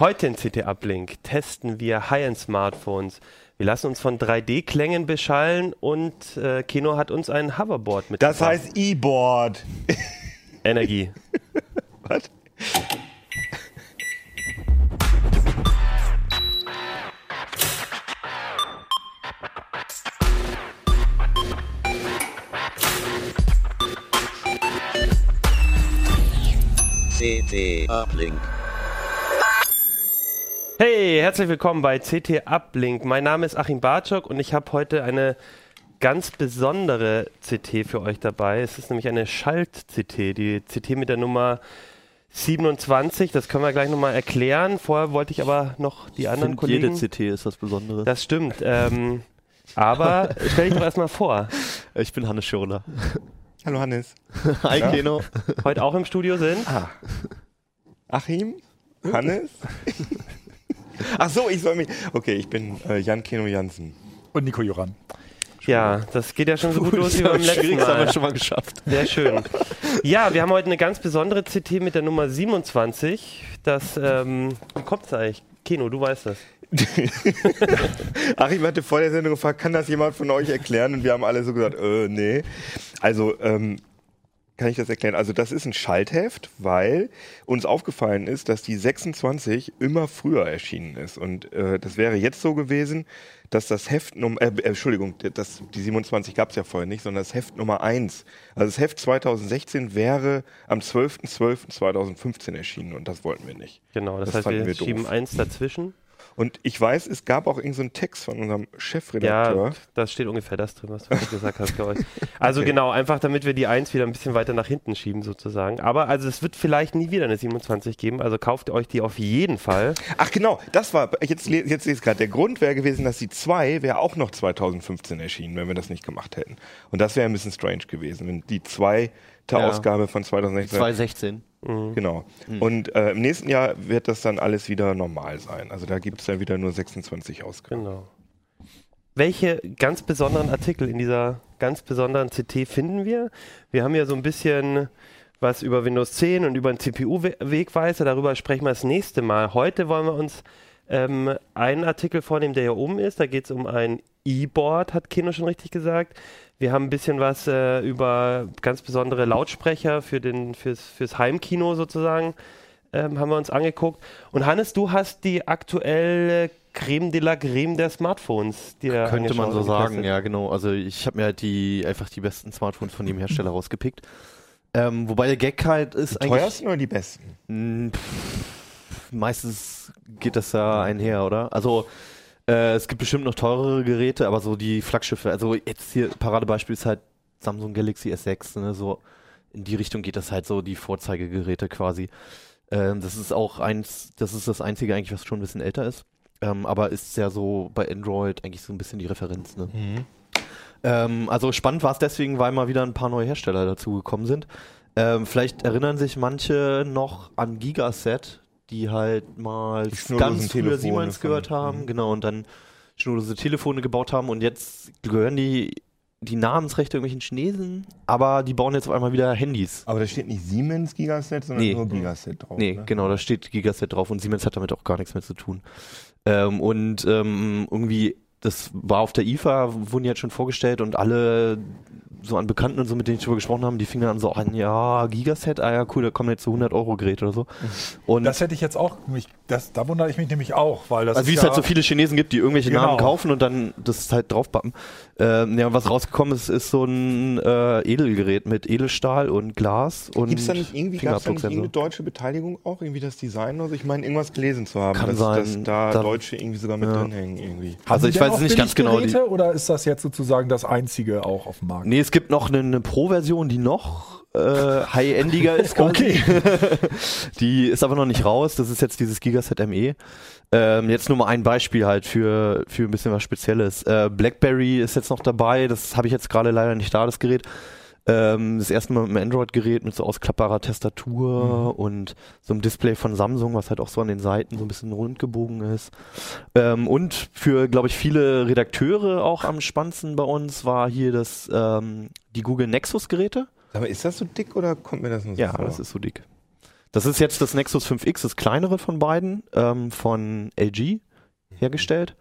Heute in CT Uplink testen wir High-End-Smartphones. Wir lassen uns von 3D-Klängen beschallen und äh, Kino hat uns ein Hoverboard mit. Das heißt E-Board. Energie. Was? CT Uplink. Hey, herzlich willkommen bei CT Uplink. Mein Name ist Achim Bartschok und ich habe heute eine ganz besondere CT für euch dabei. Es ist nämlich eine Schalt-CT, die CT mit der Nummer 27. Das können wir gleich nochmal erklären. Vorher wollte ich aber noch die anderen Find Kollegen... Jede CT ist das Besondere. Das stimmt. Ähm, aber stell dich doch erstmal vor. ich bin Hannes Schirler. Hallo Hannes. Hi Ja. Keno. Heute auch im Studio sind... Achim? Hannes? Ach so, ich soll mich. Okay, ich bin äh, Jan Keno Jansen. Und Nico Joran. Ja, das geht ja schon so gut los wie beim letzten Schwierigste haben Mal. wir schon mal geschafft. Sehr schön. Ja, wir haben heute eine ganz besondere CT mit der Nummer 27. Das, ähm, wie kommt's eigentlich? Kino, du weißt das. Achim hatte vor der Sendung gefragt, kann das jemand von euch erklären? Und wir haben alle so gesagt, äh, nee. Also, ähm, kann ich das erklären? Also, das ist ein Schaltheft, weil uns aufgefallen ist, dass die 26 immer früher erschienen ist. Und äh, das wäre jetzt so gewesen, dass das Heft Nummer, äh, Entschuldigung, das, die 27 gab es ja vorher nicht, sondern das Heft Nummer 1. Also das Heft 2016 wäre am 12.12.2015 erschienen und das wollten wir nicht. Genau, das, Das heißt, wir, wir schieben eins dazwischen. Und ich weiß, es gab auch irgendeinen so einen Text von unserem Chefredakteur. Ja, das steht ungefähr das drin, was du gesagt hast, glaube ich. Also genau, einfach damit wir die 1 wieder ein bisschen weiter nach hinten schieben sozusagen. Aber also es wird vielleicht nie wieder eine 27 geben, also kauft euch die auf jeden Fall. Ach genau, das war, jetzt, jetzt sehe ich es gerade, der Grund wäre gewesen, dass die 2 wäre auch noch 2015 erschienen, wenn wir das nicht gemacht hätten. Und das wäre ein bisschen strange gewesen, wenn die zweite Ja. Ausgabe von 2016 2016. Genau. Und äh, im nächsten Jahr wird das dann alles wieder normal sein. Also da gibt es dann wieder nur 26 Ausgaben. Genau. Welche ganz besonderen Artikel in dieser ganz besonderen CT finden wir? Wir haben ja so ein bisschen was über Windows 10 und über einen CPU-Wegweiser. Darüber sprechen wir das nächste Mal. Heute wollen wir uns ähm, einen Artikel vornehmen, der hier oben ist. Da geht es um ein E-Board, hat Kino schon richtig gesagt. Wir haben ein bisschen was äh, über ganz besondere Lautsprecher für den, fürs, fürs Heimkino sozusagen ähm, haben wir uns angeguckt. Und Hannes, du hast die aktuelle Creme de la Creme der Smartphones Könnte man so sagen, ja genau. Also ich habe mir halt die einfach die besten Smartphones von jedem Hersteller rausgepickt. Ähm, wobei der Gag halt ist Die teuersten oder die besten? Mh, pff, meistens geht das ja einher, oder? Also äh, es gibt bestimmt noch teurere Geräte, aber so die Flaggschiffe, also jetzt hier Paradebeispiel ist halt Samsung Galaxy S6, ne, so in die Richtung geht das halt so die Vorzeigegeräte quasi. Ähm, das ist auch eins, das ist das einzige eigentlich, was schon ein bisschen älter ist. Ähm, aber ist ja so bei Android eigentlich so ein bisschen die Referenz, ne? Ähm, also spannend war es deswegen, weil mal wieder ein paar neue Hersteller dazugekommen sind. Ähm, vielleicht erinnern sich manche noch an Gigaset, die halt mal Die ganz früher Telefone Siemens gehört haben, Mhm. genau, und dann schnurlose Telefone gebaut haben und jetzt gehören die die Namensrechte irgendwelchen Chinesen, aber die bauen jetzt auf einmal wieder Handys. Aber da steht nicht Siemens Gigaset, sondern Nee. nur Gigaset drauf. Nee, ne? genau, da steht Gigaset drauf und Siemens hat damit auch gar nichts mehr zu tun. Ähm, und ähm, irgendwie, das war auf der IFA, wurden die jetzt schon vorgestellt und alle so an Bekannten und so, mit denen ich drüber gesprochen habe, die fingen dann so an, ja, Gigaset, ah ja, cool, da kommen jetzt so 100 Euro Gerät oder so. Und Das hätte ich jetzt auch, mich, das, da wundere ich mich nämlich auch, weil das also wie es ja, halt so viele Chinesen gibt, die irgendwelche Genau. Namen kaufen und dann das halt draufpappen. Ähm, ja, was rausgekommen ist, ist so ein äh, Edelgerät mit Edelstahl und Glas und Gibt es da nicht irgendwie, gab es da nicht irgendeine deutsche Beteiligung auch, irgendwie das Design oder so? Ich meine, irgendwas gelesen zu haben, Kann dass, sein. dass da Dann- Deutsche irgendwie sogar mit Ja. drin hängen irgendwie. Also Haben ich weiß auch nicht ganz genau, die- Oder ist das jetzt sozusagen das einzige auch auf dem Markt? Nee, es gibt noch eine, eine Pro-Version, die noch äh, high-endiger ist. quasi. Okay. die ist aber noch nicht raus. Das ist jetzt dieses Gigaset ME. Ähm, jetzt nur mal ein Beispiel halt für, für ein bisschen was Spezielles. Äh, BlackBerry ist jetzt noch dabei. Das habe ich jetzt gerade leider nicht da, das Gerät. Ähm, das erste Mal mit einem Android-Gerät mit so ausklappbarer Tastatur und so einem Display von Samsung, was halt auch so an den Seiten so ein bisschen rund gebogen ist. Ähm, und für, glaube ich, viele Redakteure auch am spannendsten bei uns war hier das, ähm, die Google Nexus-Geräte. Aber ist das so dick oder kommt mir das nur so Ja, vor? das ist so dick. Das ist jetzt das Nexus 5X, das kleinere von beiden, ähm, von LG hergestellt.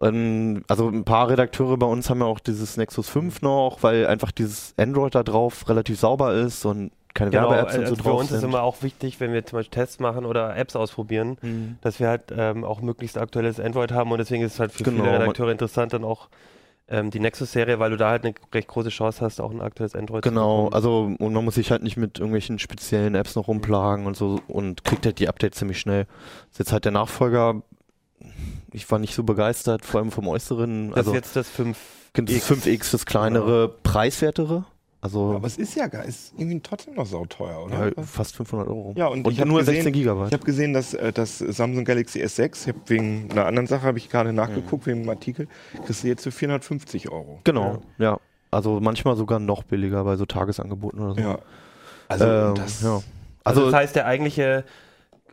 Ähm, also ein paar Redakteure bei uns haben ja auch dieses Nexus 5 noch, weil einfach dieses Android da drauf relativ sauber ist und keine Genau, Werbe-Apps und also so für drauf uns ist sind. immer auch wichtig, wenn wir zum Beispiel Tests machen oder Apps ausprobieren, Mhm. dass wir halt ähm, auch möglichst aktuelles Android haben und deswegen ist es halt für Genau, viele Redakteure interessant dann auch ähm, die Nexus-Serie, weil du da halt eine recht große Chance hast, auch ein aktuelles Android Genau, zu bekommen. also und man muss sich halt nicht mit irgendwelchen speziellen Apps noch rumplagen und so und kriegt halt die Updates ziemlich schnell. ist jetzt halt der Nachfolger. Ich war nicht so begeistert, vor allem vom Äußeren. das Also ist jetzt das 5. das 5X, das kleinere, preiswertere. Also Aber es ist ja gar, ist irgendwie trotzdem noch sauteuer, oder? ja, fast 500 Euro. Ja, und, und ich habe nur gesehen, 16 Ich Gigabyte. habe gesehen, dass äh, das Samsung Galaxy S6, ich habe wegen einer anderen Sache habe ich gerade nachgeguckt, wegen einem Artikel, kriegst du jetzt für 450 Euro. Genau, ja. Also manchmal sogar noch billiger bei so Tagesangeboten oder so. Ja. Also Ähm, das, ja. Also, Also, das heißt, der eigentliche,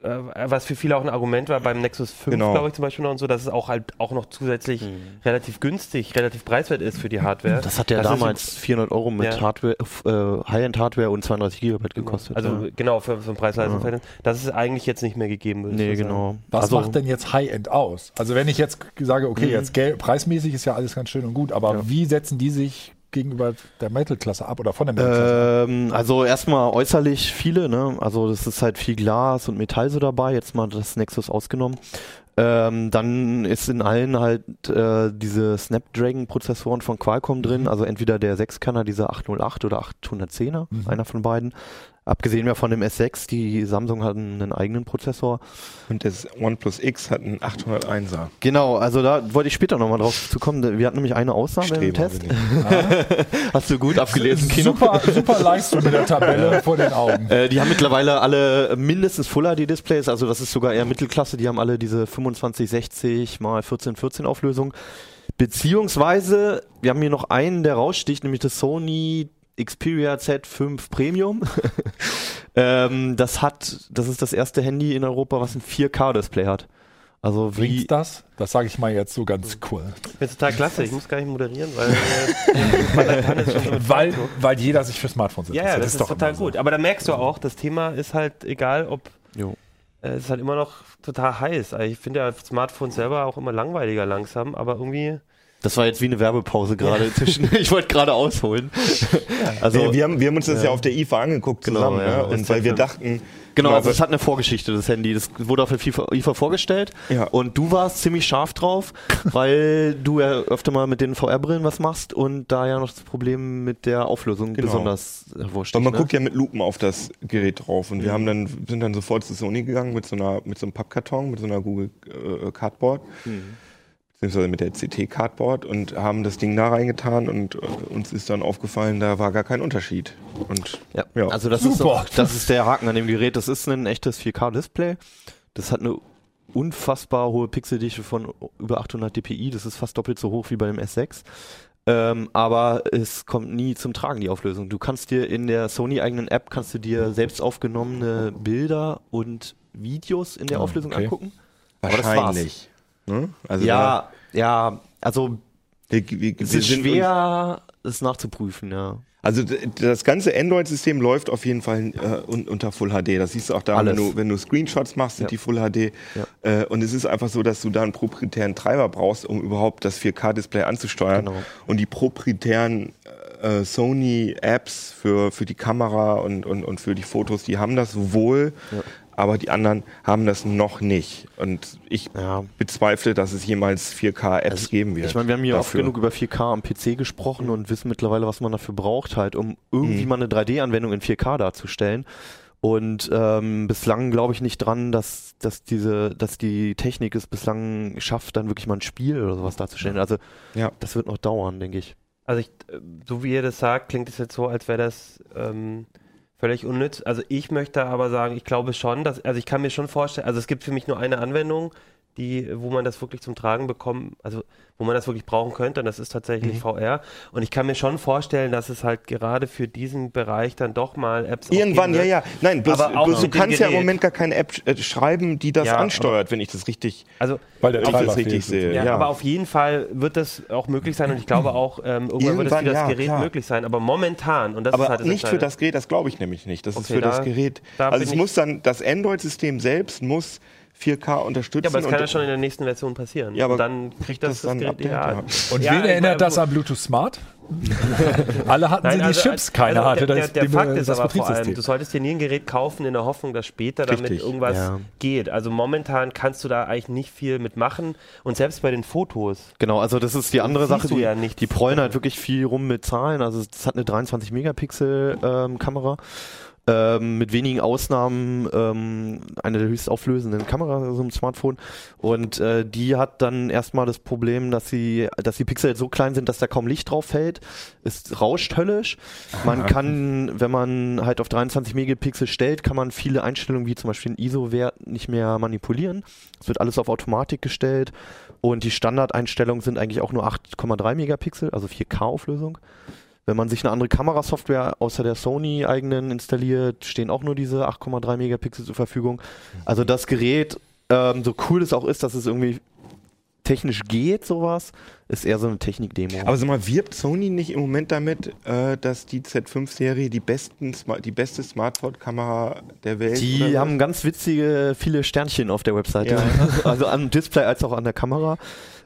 was für viele auch ein Argument war beim Nexus 5, Genau. glaube ich zum Beispiel noch und so, dass es auch halt auch noch zusätzlich relativ günstig, relativ preiswert ist für die Hardware. das hat ja Das damals 400 Euro mit Ja. Hardware, äh, High-End-Hardware und 32 Gigabyte gekostet. Also ja. genau, für so ein Preis-Leistungsverhältnis. Das ist eigentlich jetzt nicht mehr gegeben. würdest Nee, genau. Was also, macht denn jetzt High-End aus? Also wenn ich jetzt sage, okay, Mhm. jetzt preismäßig ist ja alles ganz schön und gut, aber Ja. wie setzen die sich gegenüber der Metal-Klasse ab oder von der Metal-Klasse? Ähm, also erstmal äußerlich viele, ne? Also das ist halt viel Glas und Metall so dabei, jetzt mal das Nexus ausgenommen. Ähm, dann ist in allen halt äh, diese Snapdragon-Prozessoren von Qualcomm drin, also entweder der 6-Kanner, dieser 808 oder 810er, Mhm. einer von beiden. Abgesehen ja von dem S6, die Samsung hatten einen eigenen Prozessor. und das OnePlus X hat einen 801er. Genau, also da wollte ich später nochmal drauf zu kommen. Wir hatten nämlich eine Ausnahme im Streber Test. bin ich. Hast du gut abgelesen, Kino? super, super Leistung mit der Tabelle vor den Augen. Äh, die haben mittlerweile alle mindestens Full HD Displays, also das ist sogar eher Mittelklasse, die haben alle diese 2560 mal 1414 Auflösung. Beziehungsweise, wir haben hier noch einen, der raussticht, nämlich das Sony Xperia Z5 Premium. ähm, das hat, das ist das erste Handy in Europa, was ein 4K Display hat. Also wie, Bringt's das? Das sage ich mal jetzt so ganz cool. Ich finde es total klasse. Ich muss gar nicht moderieren, weil äh, so Weil, weil jeder sich für Smartphones Ja, ja, das ist, doch total immer so. gut. Aber da merkst du auch, das Thema ist halt egal, ob Jo. äh, es ist halt immer noch total heiß. Also ich finde ja Smartphones selber auch immer langweiliger langsam, aber irgendwie das war jetzt wie eine Werbepause gerade zwischen, ich wollte gerade ausholen. Also, Nee, wir, haben, wir haben uns das ja, auf der IFA angeguckt Genau, zusammen, ja. ne? und weil wir dachten, Genau, also es hat eine Vorgeschichte, das Handy. Das wurde auf der FIFA, IFA vorgestellt Ja. und du warst ziemlich scharf drauf, weil du ja öfter mal mit den VR-Brillen was machst und da ja noch das Problem mit der Auflösung Genau. besonders hervorsticht. Weil man ne? guckt ja mit Lupen auf das Gerät drauf und wir haben dann sind dann sofort zu Sony gegangen mit so einer mit so einem Pappkarton mit so einer Google äh, Cardboard beziehungsweise mit der CT Cardboard und haben das Ding da reingetan und äh, uns ist dann aufgefallen, da war gar kein Unterschied und Ja, Ja. also das ist, auch, das ist der Haken an dem Gerät. Das ist ein echtes 4K-Display. Das hat eine unfassbar hohe Pixeldichte von über 800 dpi. Das ist fast doppelt so hoch wie bei dem S6. Ähm, aber es kommt nie zum Tragen, die Auflösung. Du kannst dir in der Sony-eigenen App, kannst du dir selbst aufgenommene Bilder und Videos in der Ah, Auflösung okay. angucken. Aber das war's. wahrscheinlich. Ne? Also Ja, ja, also da, wir, wir, es ist schwer, es nachzuprüfen, ja. Also das ganze Android-System läuft auf jeden Fall äh, un unter Full HD. Das siehst du auch da, wenn du, wenn du Screenshots machst, sind Ja. die Full HD. Ja. Äh, und es ist einfach so, dass du da einen proprietären Treiber brauchst, um überhaupt das 4K-Display anzusteuern. Genau. Und die proprietären äh, Sony-Apps für, für die Kamera und, und, und für die Fotos, die haben das sowohl aber die anderen haben das noch nicht. Und ich Ja. bezweifle, dass es jemals 4K-Apps Also, geben wird. Ich meine, wir haben hier oft dafür. genug über 4K am PC gesprochen und wissen mittlerweile, was man dafür braucht, halt, um irgendwie Mhm. mal eine 3D-Anwendung in 4K darzustellen. Und ähm, bislang glaube ich nicht dran, dass, dass diese, dass die Technik es bislang schafft, dann wirklich mal ein Spiel oder sowas darzustellen. Also Ja. das wird noch dauern, denke ich. Also ich, äh, so wie ihr das sagt, klingt es jetzt so, als wäre das ähm, völlig unnütz. Also ich möchte aber sagen, ich glaube schon, dass, also ich kann mir schon vorstellen, also es gibt für mich nur eine Anwendung, die, wo man das wirklich zum Tragen bekommen, also wo man das wirklich brauchen könnte, und das ist tatsächlich VR. Und ich kann mir schon vorstellen, dass es halt gerade für diesen Bereich dann doch mal Apps Irgendwann, ja, wird. ja. Nein, bloß, Aber auch bloß du kannst ja im. Moment gar keine App äh, schreiben, die das Ja, ansteuert, wenn ich das richtig, Also Weil der ich das richtig sehe. Ja, Ja, aber auf jeden Fall wird das auch möglich sein und ich glaube auch, ähm, irgendwann, wird es Irgendwann, für das ja, Gerät klar. möglich sein. Aber momentan, und das ist aber halt das nicht für das Gerät, das glaube ich nämlich nicht. Das ist Okay, für da- das Gerät. da Also es ich- muss dann, das Android-System selbst muss 4K unterstützen. Ja, aber das kann ja schon in der nächsten Version passieren. Ja, aber und dann kriegt das, das dann das Gerät. Update, ja. Und Ja, wen erinnert das an Bluetooth Smart? Alle hatten Nein, sie also, die Chips, keiner also hatte der, das, der, der die- Fakt ist das aber vor allem, du solltest dir nie ein Gerät kaufen in der Hoffnung, dass später damit Richtig, irgendwas ja. geht. Also momentan kannst du da eigentlich nicht viel mitmachen und selbst bei den Fotos. Genau, also das ist die andere Sache, du die, ja nichts die prollen halt wirklich viel rum mit Zahlen. Also es hat eine 23 Megapixel ähm, Kamera. Ähm, mit wenigen Ausnahmen ähm, eine der höchst auflösenden Kameras so im Smartphone und äh, die hat dann erstmal das Problem, dass sie, dass die Pixel so klein sind, dass da kaum Licht drauf fällt. Es rauscht höllisch. Man kann, wenn man halt auf 23 Megapixel stellt, kann man viele Einstellungen wie zum Beispiel den ISO-Wert nicht mehr manipulieren. Es wird alles auf Automatik gestellt und die Standardeinstellungen sind eigentlich auch nur 8,3 Megapixel, also 4K-Auflösung. Wenn man sich eine andere Kamerasoftware außer der Sony eigenen installiert, stehen auch nur diese 8,3 Megapixel zur Verfügung. Also das Gerät, ähm, so cool es auch ist, dass es irgendwie technisch geht, sowas, ist eher so eine Technik-Demo. Aber sag mal, wirbt Sony nicht im Moment damit, äh, dass die Z5-Serie die, besten Sma- die beste Smartphone-Kamera der Welt Die oder haben ganz witzige, viele Sternchen auf der Webseite. Ja. Also am Display als auch an der Kamera.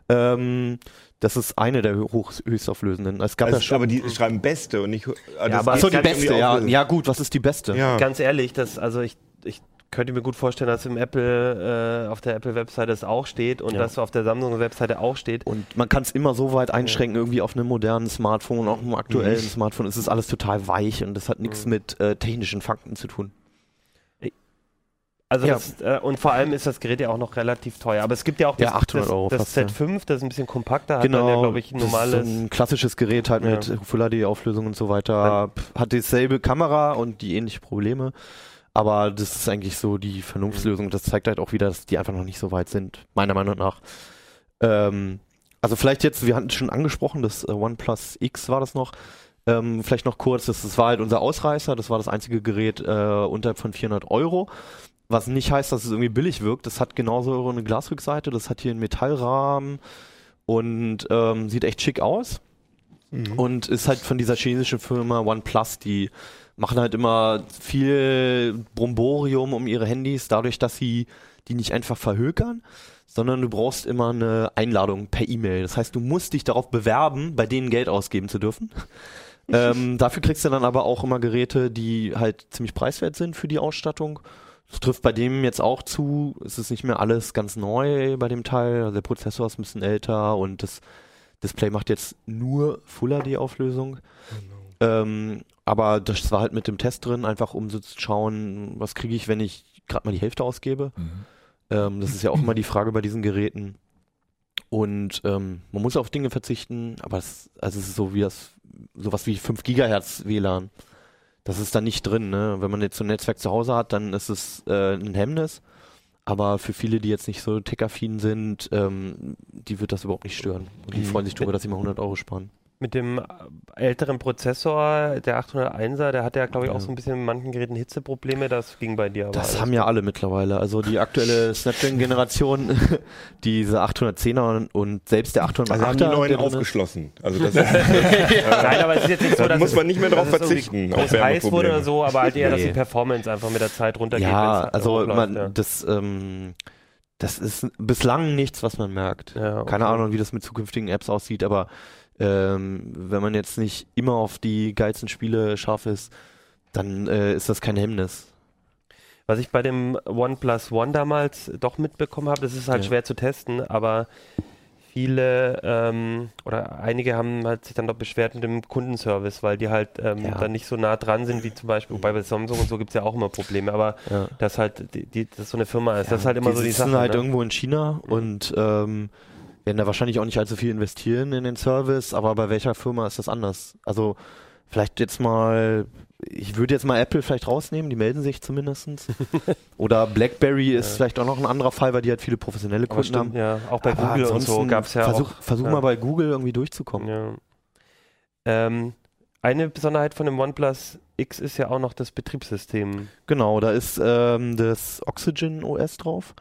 Ähm, das ist eine der hoch, höchstauflösenden. Es gab also, ja schon. aber die schreiben beste und nicht. Also aber- Achso, die beste, ja. Ja, gut, was ist die beste? Ja. Ganz ehrlich, das, also ich, ich könnte mir gut vorstellen, dass im Apple, äh, auf der Apple-Webseite es auch steht und Ja. dass auf der Samsung-Webseite auch steht. Und man kann es immer so weit einschränken, irgendwie auf einem modernen Smartphone, auch einem aktuellen Smartphone. Es ist alles total weich und das hat nichts Mhm. mit äh, technischen Fakten zu tun. Also Ja. das, äh, und vor allem ist das Gerät ja auch noch relativ teuer. Aber es gibt ja auch Ja, das, 800 das, Euro das fast, ja. Z5, das ist ein bisschen kompakter, hat dann ja, glaube ich, ein das ist normales. so ein klassisches Gerät halt Ja. mit Full HD Auflösung und so weiter. Hat dieselbe Kamera und die ähnliche Probleme. Aber das ist eigentlich so die Vernunftslösung. Das zeigt halt auch wieder, dass die einfach noch nicht so weit sind, meiner Meinung nach. Ähm, also vielleicht jetzt, wir hatten es schon angesprochen, das äh, OnePlus X war das noch. Ähm, vielleicht noch kurz, das, das war halt unser Ausreißer, das war das einzige Gerät äh, unterhalb von 400 Euro. Was nicht heißt, dass es irgendwie billig wirkt. Das hat genauso eine Glasrückseite, das hat hier einen Metallrahmen und ähm, sieht echt schick aus. Und ist halt von dieser chinesischen Firma OnePlus, die machen halt immer viel Bromborium um ihre Handys, dadurch, dass sie die nicht einfach verhökern, sondern du brauchst immer eine Einladung per E-Mail. Das heißt, du musst dich darauf bewerben, bei denen Geld ausgeben zu dürfen. ähm, dafür kriegst du dann aber auch immer Geräte, die halt ziemlich preiswert sind für die Ausstattung. Das trifft bei dem jetzt auch zu. Es ist nicht mehr alles ganz neu bei dem Teil. Also der Prozessor ist ein bisschen älter und das Display macht jetzt nur Full HD Auflösung. Ähm, aber das war halt mit dem Test drin, einfach um so zu schauen, was kriege ich, wenn ich gerade mal die Hälfte ausgebe. Ähm, das ist ja auch immer die Frage bei diesen Geräten. Und ähm, man muss auf Dinge verzichten, aber es, also es ist so wie das, sowas wie 5 Gigahertz WLAN. Das ist da nicht drin, ne? Wenn man jetzt so ein Netzwerk zu Hause hat, dann ist es äh, ein Hemmnis. Aber für viele, die jetzt nicht so tech-affin sind, ähm, die wird das überhaupt nicht stören. Und die Mhm. freuen sich darüber, dass sie mal 100 Euro sparen. Mit dem äh, älteren Prozessor, der 801er, der hat ja, glaube ich, auch Ja. so ein bisschen in manchen Geräten Hitzeprobleme. Das ging bei dir aber. Das alles haben ja alle mittlerweile. Also die aktuelle Snapdragon-Generation, diese 810er und selbst der 808er. Also haben die neuen aufgeschlossen. Also das ist, Nein, aber es ist jetzt nicht so, Da dass muss man nicht mehr drauf verzichten, auf heiß wurde oder so, aber halt eher, dass die Performance einfach mit der Zeit runtergeht. Ja, wenn's also man, ja. das, ähm, das ist bislang nichts, was man merkt. Ja, okay. Keine Ahnung, wie das mit zukünftigen Apps aussieht, aber ähm, wenn man jetzt nicht immer auf die geilsten Spiele scharf ist, dann äh, ist das kein Hemmnis. Was ich bei dem OnePlus One damals doch mitbekommen habe, das ist halt Ja. schwer zu testen, aber viele ähm, oder einige haben halt sich dann doch beschwert mit dem Kundenservice, weil die halt ähm, Ja. dann nicht so nah dran sind wie zum Beispiel, wobei bei Samsung und so gibt es ja auch immer Probleme, aber Ja. dass halt die, die, das so eine Firma ist, das ist halt immer so die sitzen Sache. halt ne? irgendwo in China und ähm, werden da wahrscheinlich auch nicht allzu viel investieren in den Service, aber bei welcher Firma ist das anders? Also vielleicht jetzt mal, ich würde jetzt mal Apple vielleicht rausnehmen, die melden sich zumindestens. Oder BlackBerry ist vielleicht auch noch ein anderer Fall, weil die halt viele professionelle Kunden haben. stimmt, ja, auch bei Aber Google und so gab es ja versuch, auch. Versuch ja. mal bei Google irgendwie durchzukommen. Ja. Ähm, eine Besonderheit von dem OnePlus X ist ja auch noch das Betriebssystem. Genau, da ist ähm, das Oxygen OS drauf.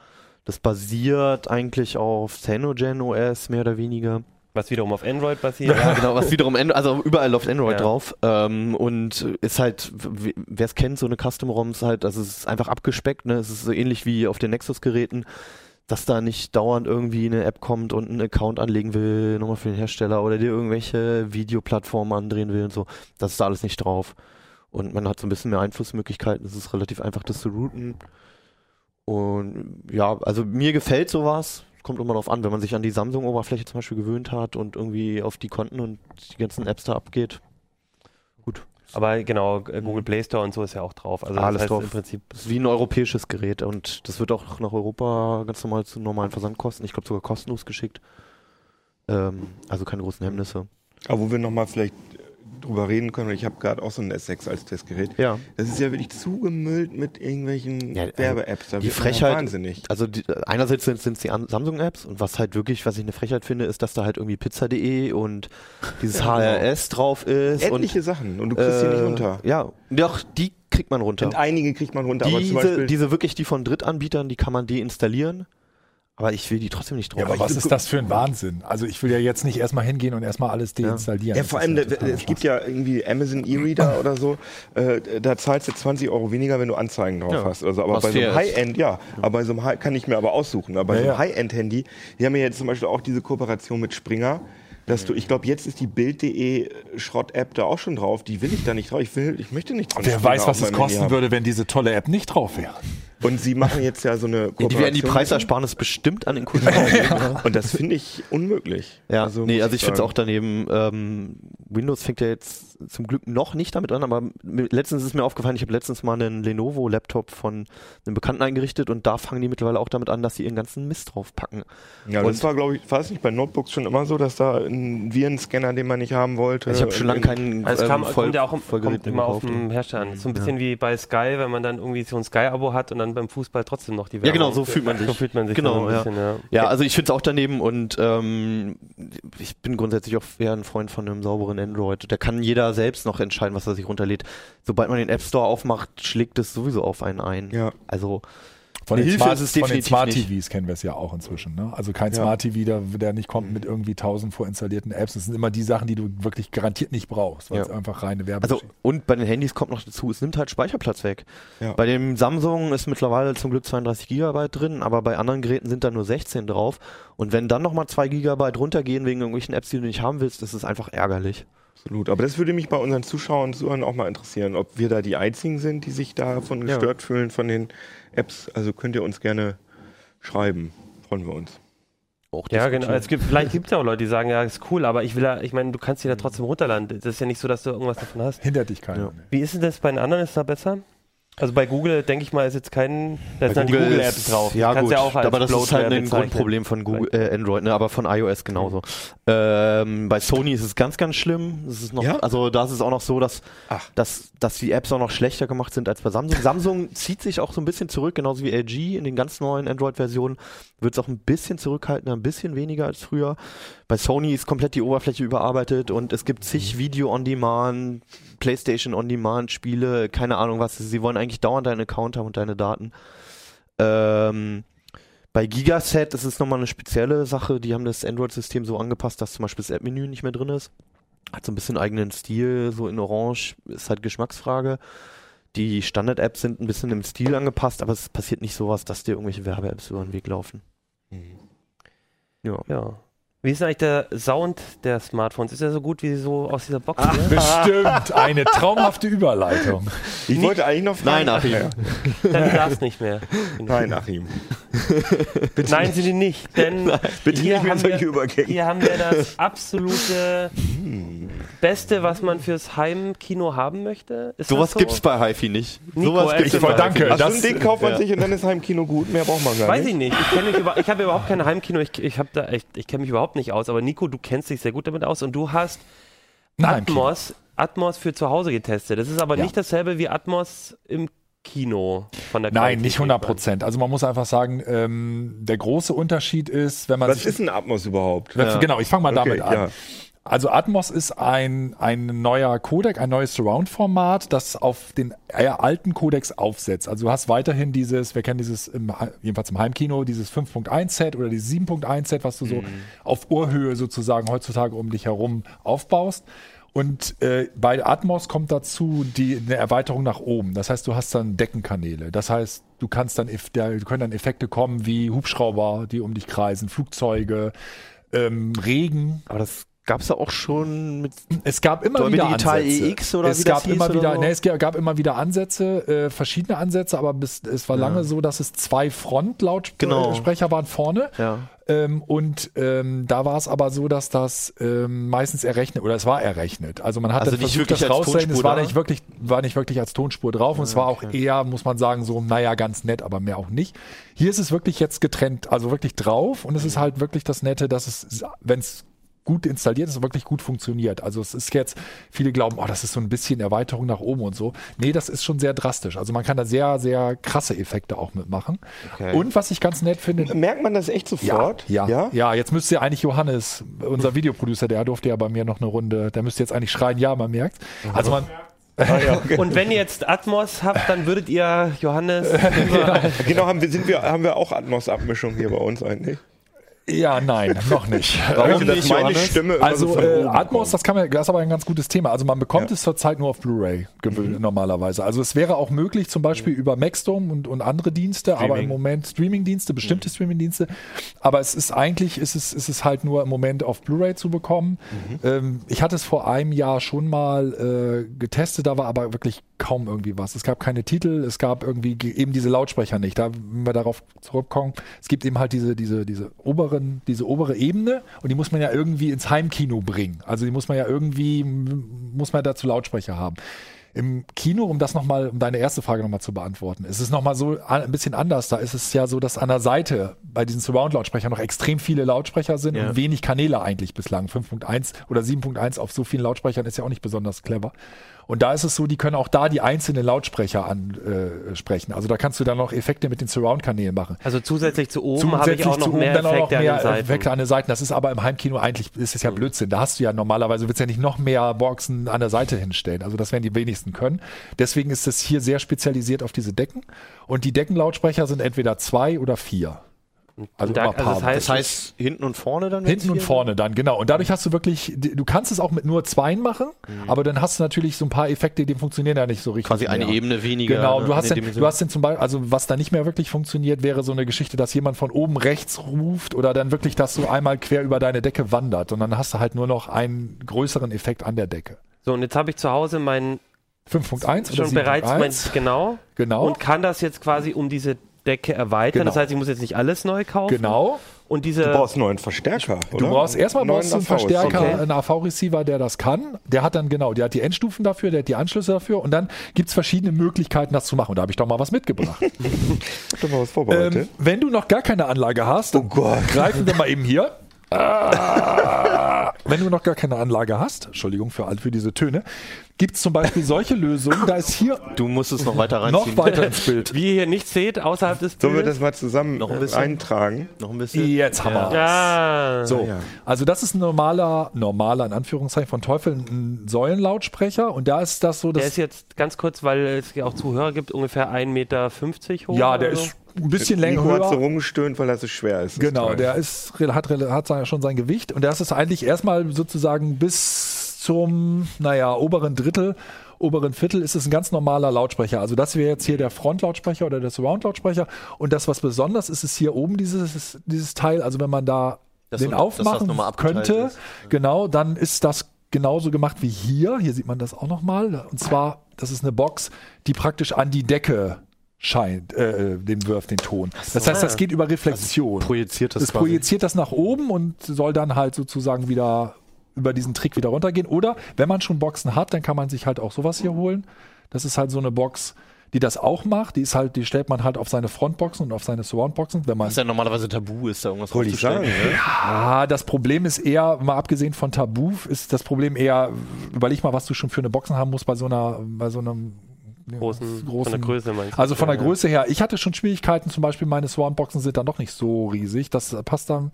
Das basiert eigentlich auf Cyanogen OS, mehr oder weniger. Was wiederum auf Android basiert. Ja, genau, was wiederum, Android, also überall läuft Android Ja. drauf. Ähm, und ist halt, wer es kennt, so eine Custom-ROM ist halt, also es ist einfach abgespeckt, ne? Es ist so ähnlich wie auf den Nexus-Geräten, dass da nicht dauernd irgendwie eine App kommt und einen Account anlegen will, nochmal für den Hersteller oder dir irgendwelche Videoplattformen andrehen will und so. Das ist da alles nicht drauf. Und man hat so ein bisschen mehr Einflussmöglichkeiten. Es ist relativ einfach, das zu routen. Und ja, also mir gefällt sowas. Kommt immer darauf an, wenn man sich an die Samsung-Oberfläche zum Beispiel gewöhnt hat und irgendwie auf die Konten und die ganzen Apps da abgeht. Gut. Aber genau, äh, Google Play Store und so ist ja auch drauf. Also Alles das heißt drauf. im Prinzip. Das ist wie ein europäisches Gerät und das wird auch nach Europa ganz normal zu normalen Versandkosten, ich glaube sogar kostenlos geschickt. Ähm, also keine großen Hemmnisse. Aber wo wir nochmal vielleicht drüber reden können, ich habe gerade auch so ein S6 als Testgerät. Ja. Das ist ja wirklich zugemüllt mit irgendwelchen Ja, also Werbe-Apps. Die ja Frechheit- wahnsinnig. Also die, einerseits sind es die Samsung-Apps und was halt wirklich, was ich eine Frechheit finde, ist, dass da halt irgendwie Pizza.de und dieses Ja, genau. HRS drauf ist. Etliche und, Sachen und du kriegst sie nicht äh, runter. Ja, doch, die kriegt man runter. Und einige kriegt man runter, Diese, diese wirklich, die von Drittanbietern, die kann man deinstallieren. Aber ich will die trotzdem nicht drauf. Ja, aber was ist das für ein Wahnsinn? Also ich will ja jetzt nicht erstmal hingehen und erstmal alles deinstallieren. Ja, Das vor allem, ja es gibt ja irgendwie Amazon E-Reader oder so, äh, da zahlst du 20 Euro weniger, wenn du Anzeigen drauf Ja, hast. Also, aber was bei so einem. High-End, ja, aber bei so einem High, kann ich mir aber aussuchen. Aber bei Ja, so einem ja. High-End-Handy, die haben ja jetzt zum Beispiel auch diese Kooperation mit Springer, dass du, ich glaube, jetzt ist die Bild.de Schrott-App da auch schon drauf. Die will ich da nicht drauf. Ich will, ich möchte nicht von Wer weiß, was es kosten haben. würde, wenn diese tolle App nicht drauf wäre. Und sie machen jetzt ja so eine ja, Kooperation. die werden die Preisersparnis bestimmt an den Kunden ausgeben. Und das finde ich unmöglich. Ja, Also nee, also ich finde es auch daneben. Ähm, Windows fängt ja jetzt zum Glück noch nicht damit an, aber letztens ist mir aufgefallen, ich habe letztens mal einen Lenovo-Laptop von einem Bekannten eingerichtet und da fangen die mittlerweile auch damit an, dass sie ihren ganzen Mist draufpacken. Ja, Und- das war, glaube ich, es nicht bei Notebooks schon immer so, dass da ein Virenscanner, den man nicht haben wollte. Also ich habe schon lange in- keinen Also es kam, ähm, Voll, kommt ja auch im- Vollgerät kommt immer auf dem Hersteller an. So ein bisschen wie bei Sky, wenn man dann irgendwie so ein Sky-Abo hat und dann beim Fußball trotzdem noch die Ja, genau, Werbung- so fühlt man sich. So fühlt man sich Genau, ein bisschen, ja. Ja, also ich finde es auch daneben und ähm, ich bin grundsätzlich auch eher ein Freund von einem sauberen Android. Da kann jeder selbst noch entscheiden, was er sich runterlädt. Sobald man den App Store aufmacht, schlägt es sowieso auf einen ein. Ja. Also Von den Smart, ist es von den definitiv Smart nicht. TVs kennen wir es ja auch inzwischen. Ne? Also kein Ja. Smart TV, der, der nicht kommt mit irgendwie tausend vorinstallierten Apps. Das sind immer die Sachen, die du wirklich garantiert nicht brauchst, weil Ja. es einfach reine Werbung Also, und bei den Handys kommt noch dazu, es nimmt halt Speicherplatz weg. Ja. Bei dem Samsung ist mittlerweile zum Glück 32 Gigabyte drin, aber bei anderen Geräten sind da nur 16 drauf. Und wenn dann nochmal 2 Gigabyte runtergehen wegen irgendwelchen Apps, die du nicht haben willst, das ist einfach ärgerlich. Absolut. Aber das würde mich bei unseren Zuschauern und Zuhörern auch mal interessieren, ob wir da die einzigen sind, die sich davon Ja. gestört fühlen von den Apps. Also könnt ihr uns gerne schreiben. Freuen wir uns. Auch Ja, genau. Es gibt, vielleicht gibt es ja auch Leute, die sagen, ja, ist cool, aber ich will ja, ich meine, du kannst die da trotzdem runterladen. Das ist ja nicht so, dass du irgendwas davon hast. hindert dich keiner. Ja. Wie ist denn das bei den anderen? Ist da besser? Also bei Google, denke ich mal, ist jetzt kein, da sind dann die Google Google-Apps ist- drauf. Ja, gut, ja auch als aber das ist Bloatware halt ein bezeichnen. Grundproblem von Google, äh, Android, ne, aber von iOS genauso. Ähm, bei Sony ist es ganz, ganz schlimm. Es ist noch, Ja? Also da ist es auch noch so, dass, Ach. dass, dass die Apps auch noch schlechter gemacht sind als bei Samsung. Samsung zieht sich auch so ein bisschen zurück, genauso wie LG in den ganz neuen Android-Versionen wird es auch ein bisschen zurückhaltender, ein bisschen weniger als früher. Bei Sony ist komplett die Oberfläche überarbeitet und es gibt zig Video-on-Demand, PlayStation-on-Demand-Spiele, keine Ahnung was. Sie wollen eigentlich dauernd deinen Account haben und deine Daten. Ähm, bei Gigaset ist es nochmal eine spezielle Sache. Die haben das Android-System so angepasst, dass zum Beispiel das App-Menü nicht mehr drin ist. Hat so ein bisschen eigenen Stil, so in Orange, ist halt Geschmacksfrage. Die Standard-Apps sind ein bisschen im Stil angepasst, aber es passiert nicht sowas, dass dir irgendwelche Werbe-Apps über den Weg laufen. Ja. Ja. Wie ist eigentlich der Sound der Smartphones? Ist er so gut wie so aus dieser Box? Ah. hier? Bestimmt eine traumhafte Überleitung. Ich wollte eigentlich noch fragen. Nein, Achim. Ja. Dann darfst nicht mehr. Nein, Achim. Nein, sind die nicht. Denn Bitte hier, nicht mehr haben solche wir, Übergänge. hier haben wir das absolute Beste, was man fürs Heimkino haben möchte. Ist Sowas das so? gibt's bei HiFi nicht. Nico, Sowas erzähl gibt's Ich bei danke. HiFi Also Das- ein Ding kauft man ja. sich und dann ist Heimkino gut. Mehr braucht man gar Weiß nicht. ich nicht. Ich, kenn mich über, ich habe überhaupt kein Heimkino. Ich, ich, da echt, ich kenne mich überhaupt nicht aus. Aber Nico, du kennst dich sehr gut damit aus und du hast Nein, Atmos, Atmos für zu Hause getestet. Das ist aber Ja. nicht dasselbe wie Atmos im Kino von der Nein, nicht 100 Prozent. Also man muss einfach sagen, ähm, der große Unterschied ist, wenn man Was sich ist ein Atmos überhaupt? Ja. Genau, ich fange mal Okay, damit an. ja. Also Atmos ist ein, ein neuer Codec, ein neues Surround-Format, das auf den eher alten Codecs aufsetzt. Also du hast weiterhin dieses, wir kennen dieses, im, jedenfalls im Heimkino, dieses 5.1-Set oder dieses 7.1-Set, was du so auf Ohrhöhe sozusagen heutzutage um dich herum aufbaust. Und äh, bei Atmos kommt dazu die eine Erweiterung nach oben. Das heißt, du hast dann Deckenkanäle. Das heißt, du kannst dann, da können dann Effekte kommen wie Hubschrauber, die um dich kreisen, Flugzeuge, ähm, Regen, Aber das gab's ja auch schon mit. es gab immer Dolby wieder Digital Ansätze. EX oder es wie gab immer wieder, so? nee, es gab immer wieder Ansätze, äh, verschiedene Ansätze, aber bis, es war lange so, dass es zwei Genau. Frontlautsprecher waren vorne. Ja. Ähm, und ähm, da war es aber so, dass das ähm, meistens errechnet oder es war errechnet. Also man hat Also nicht versucht, wirklich das rauszurechnen. Es war da? nicht wirklich, war nicht wirklich als Tonspur drauf und es war auch eher, muss man sagen, so naja ganz nett, aber mehr auch nicht. Hier ist es wirklich jetzt getrennt, also wirklich drauf und es ist halt wirklich das Nette, dass es, wenn es gut installiert ist, wirklich gut funktioniert. Also es ist jetzt, viele glauben, oh, das ist so ein bisschen Erweiterung nach oben und so. Nee, das ist schon sehr drastisch. Also man kann da sehr, sehr krasse Effekte auch mitmachen. Und was ich ganz nett finde, Merkt man das echt sofort? ja, ja, ja, jetzt müsste ja eigentlich Johannes, unser Videoproducer, der durfte ja bei mir noch eine Runde, der müsste jetzt eigentlich schreien, ja, man merkt. Also man, Und wenn ihr jetzt Atmos habt, dann würdet ihr Johannes Genau, haben wir, sind wir, haben wir auch Atmos-Abmischung hier bei uns eigentlich? Ja, nein, noch nicht. Warum nicht, meine? Stimme Also so äh, Atmos, das kann man, das ist aber ein ganz gutes Thema. Also man bekommt Ja. es zurzeit nur auf Blu-ray gewöhnt normalerweise. Also es wäre auch möglich, zum Beispiel über Maxdome und, und andere Dienste, aber im Moment Streaming-Dienste, bestimmte Streaming-Dienste. Aber es ist eigentlich, ist es, ist es halt nur im Moment auf Blu-ray zu bekommen. Ähm, ich hatte es vor einem Jahr schon mal äh, getestet, da war aber wirklich kaum irgendwie was. Es gab keine Titel, es gab irgendwie ge- eben diese Lautsprecher nicht. Da, wenn wir darauf zurückkommen, es gibt eben halt diese, diese, diese oberen, diese obere Ebene und die muss man ja irgendwie ins Heimkino bringen. Also die muss man ja irgendwie, muss man dazu Lautsprecher haben. Im Kino, um das nochmal, um deine erste Frage nochmal zu beantworten, ist es nochmal so ein bisschen anders. Da ist es ja so, dass an der Seite bei diesen Surround-Lautsprechern noch extrem viele Lautsprecher sind Ja. und wenig Kanäle eigentlich bislang. 5.1 oder 7.1 auf so vielen Lautsprechern ist ja auch nicht besonders clever. Und da ist es so, die können auch da die einzelnen Lautsprecher ansprechen. Äh, also da kannst du dann noch Effekte mit den Surround-Kanälen machen. Also zusätzlich zu oben habe ich Zusätzlich auch noch zu oben mehr dann auch noch Effekte mehr an den. Effekte an den Seiten. Das ist aber im Heimkino eigentlich, ist es ja Blödsinn. Da hast du ja normalerweise, willst ja nicht noch mehr Boxen an der Seite hinstellen. Also das werden die wenigsten können. Deswegen ist es hier sehr spezialisiert auf diese Decken. Und die Deckenlautsprecher sind entweder zwei oder vier. Also da- also das heißt- Das heißt, hinten und vorne dann? Hinten und vorne dann, genau. Und dadurch hast du wirklich, du kannst es auch mit nur zweien machen, aber dann hast du natürlich so ein paar Effekte, die funktionieren ja nicht so richtig. Quasi eine mehr. Ebene weniger. Genau, ne, du in hast, der den, Dimension. du hast den zum Beispiel, also was da nicht mehr wirklich funktioniert, wäre so eine Geschichte, dass jemand von oben rechts ruft oder dann wirklich, dass du einmal quer über deine Decke wandert und dann hast du halt nur noch einen größeren Effekt an der Decke. So, und jetzt habe ich zu Hause meinen 5.1 oder schon bereits mein, 7.1, genau genau, und kann das jetzt quasi um diese Decke erweitern. Genau. Das heißt, ich muss jetzt nicht alles neu kaufen. genau. Und diese Du brauchst einen neuen Verstärker, oder? Du brauchst erstmal brauchst einen. Verstärker, Okay. einen AV-Receiver, der das kann. Der hat dann genau, der hat die Endstufen dafür, der hat die Anschlüsse dafür und dann gibt's verschiedene Möglichkeiten, das zu machen. Und da habe ich doch mal was mitgebracht. Habt ihr mal was vorbereitet? ähm, wenn du noch gar keine Anlage hast, oh Gott. greifen wir mal eben hier. Ah. Wenn du noch gar keine Anlage hast, Entschuldigung für, all- für diese Töne, gibt's zum Beispiel solche Lösungen, da ist hier Du musst es noch weiter reinziehen. noch weiter ins Bild. wie ihr hier nichts seht, außerhalb des Sollen wir Bildes. das mal zusammen Noch ein bisschen? eintragen? Noch ein bisschen. Jetzt haben wir Ja. So, ja. also das ist ein normaler, normaler in Anführungszeichen von Teufel, ein Säulenlautsprecher und da ist das so, Der dass ist jetzt ganz kurz, weil es ja auch Zuhörer gibt, ungefähr 1,50 Meter hoch. ja, oder der so. ist ein bisschen länger Nico hat so höher. rumgestöhnt, weil er so schwer ist. Das Genau, Teil. der ist, hat, hat schon sein Gewicht und das ist eigentlich erstmal sozusagen bis zum, naja, oberen Drittel, oberen Viertel ist es ein ganz normaler Lautsprecher. Also das wäre jetzt hier der Frontlautsprecher oder der Surround-Lautsprecher und das, was besonders ist, ist hier oben dieses, dieses Teil, also wenn man da Dass den das aufmachen abgeteilt könnte, ist. genau, dann ist das genauso gemacht wie hier. Hier sieht man das auch nochmal. Und zwar, das ist eine Box, die praktisch an die Decke scheint, äh, den wirft den Ton. Das heißt, das geht über Reflexion. Projiziert das es projiziert das nach oben und soll dann halt sozusagen wieder über diesen Trick wieder runtergehen. Oder wenn man schon Boxen hat, dann kann man sich halt auch sowas hier holen. Das ist halt so eine Box, die das auch macht. Die ist halt, die stellt man halt auf seine Frontboxen und auf seine Surroundboxen, wenn man Was ja normalerweise tabu ist, da irgendwas Wollte ich sagen. Ne? Ah, das Problem ist eher, mal abgesehen von Tabu, ist das Problem eher, überleg mal, was du schon für eine Boxen haben musst bei so einer, bei so einem Großen, großen von der Größe meinst du? Also von der Ja, Größe her. Ich hatte schon Schwierigkeiten, zum Beispiel meine Swan-Boxen sind dann doch nicht so riesig. Das passt dann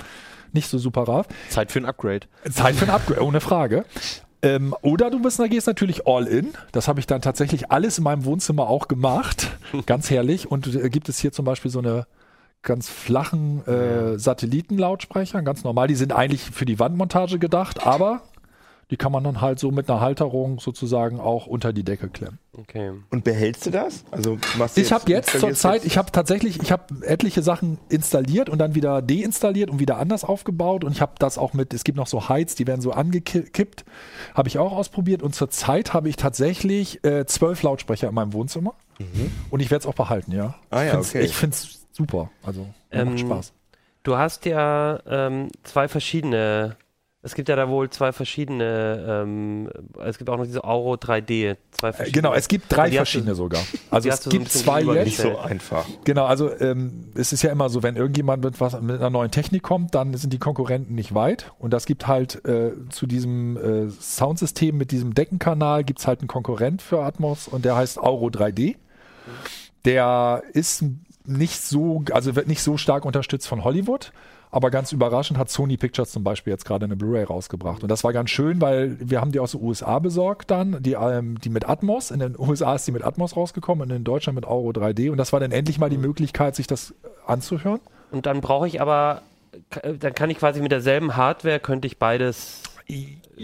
nicht so super rauf. Zeit für ein Upgrade. Zeit für ein Upgrade, ohne Frage. Ähm, oder du bist, da gehst natürlich all in. Das habe ich dann tatsächlich alles in meinem Wohnzimmer auch gemacht. Ganz herrlich. Und äh, gibt es hier zum Beispiel so eine ganz flachen äh, Satellitenlautsprecher, ganz normal. Die sind eigentlich für die Wandmontage gedacht, aber die kann man dann halt so mit einer Halterung sozusagen auch unter die Decke klemmen. Okay. Und behältst du das? Also machst du Ich habe jetzt zur installierst Zeit, jetzt- ich habe tatsächlich, ich habe etliche Sachen installiert und dann wieder deinstalliert und wieder anders aufgebaut und ich habe das auch mit, es gibt noch so Heiz, die werden so angekippt, habe ich auch ausprobiert und zur Zeit habe ich tatsächlich äh, zwölf Lautsprecher in meinem Wohnzimmer und ich werde es auch behalten, ja. Mhm. Ah ja, ich okay. Finde es super, also Ähm, macht Spaß. Du hast ja ähm, zwei verschiedene, es gibt ja da wohl zwei verschiedene, ähm, es gibt auch noch diese Auro 3D, zwei Äh, verschiedene. Genau, es gibt drei hast du- verschiedene sogar. Also es so gibt bisschen zwei jetzt. nicht so einfach. Genau, also ähm, es ist ja immer so, wenn irgendjemand mit, was, mit einer neuen Technik kommt, dann sind die Konkurrenten nicht weit. Und das gibt halt äh, zu diesem äh, Soundsystem mit diesem Deckenkanal gibt es halt einen Konkurrent für Atmos und der heißt Auro 3D. Der ist nicht so, also wird nicht so stark unterstützt von Hollywood. Aber ganz überraschend hat Sony Pictures zum Beispiel jetzt gerade eine Blu-ray rausgebracht. Und das war ganz schön, weil wir haben die aus den USA besorgt dann, die, ähm, die mit Atmos. In den USA ist die mit Atmos rausgekommen und in Deutschland mit Auro 3D. Und das war dann endlich mal die Möglichkeit, sich das anzuhören. Und dann brauche ich aber, k- dann kann ich quasi mit derselben Hardware, könnte ich beides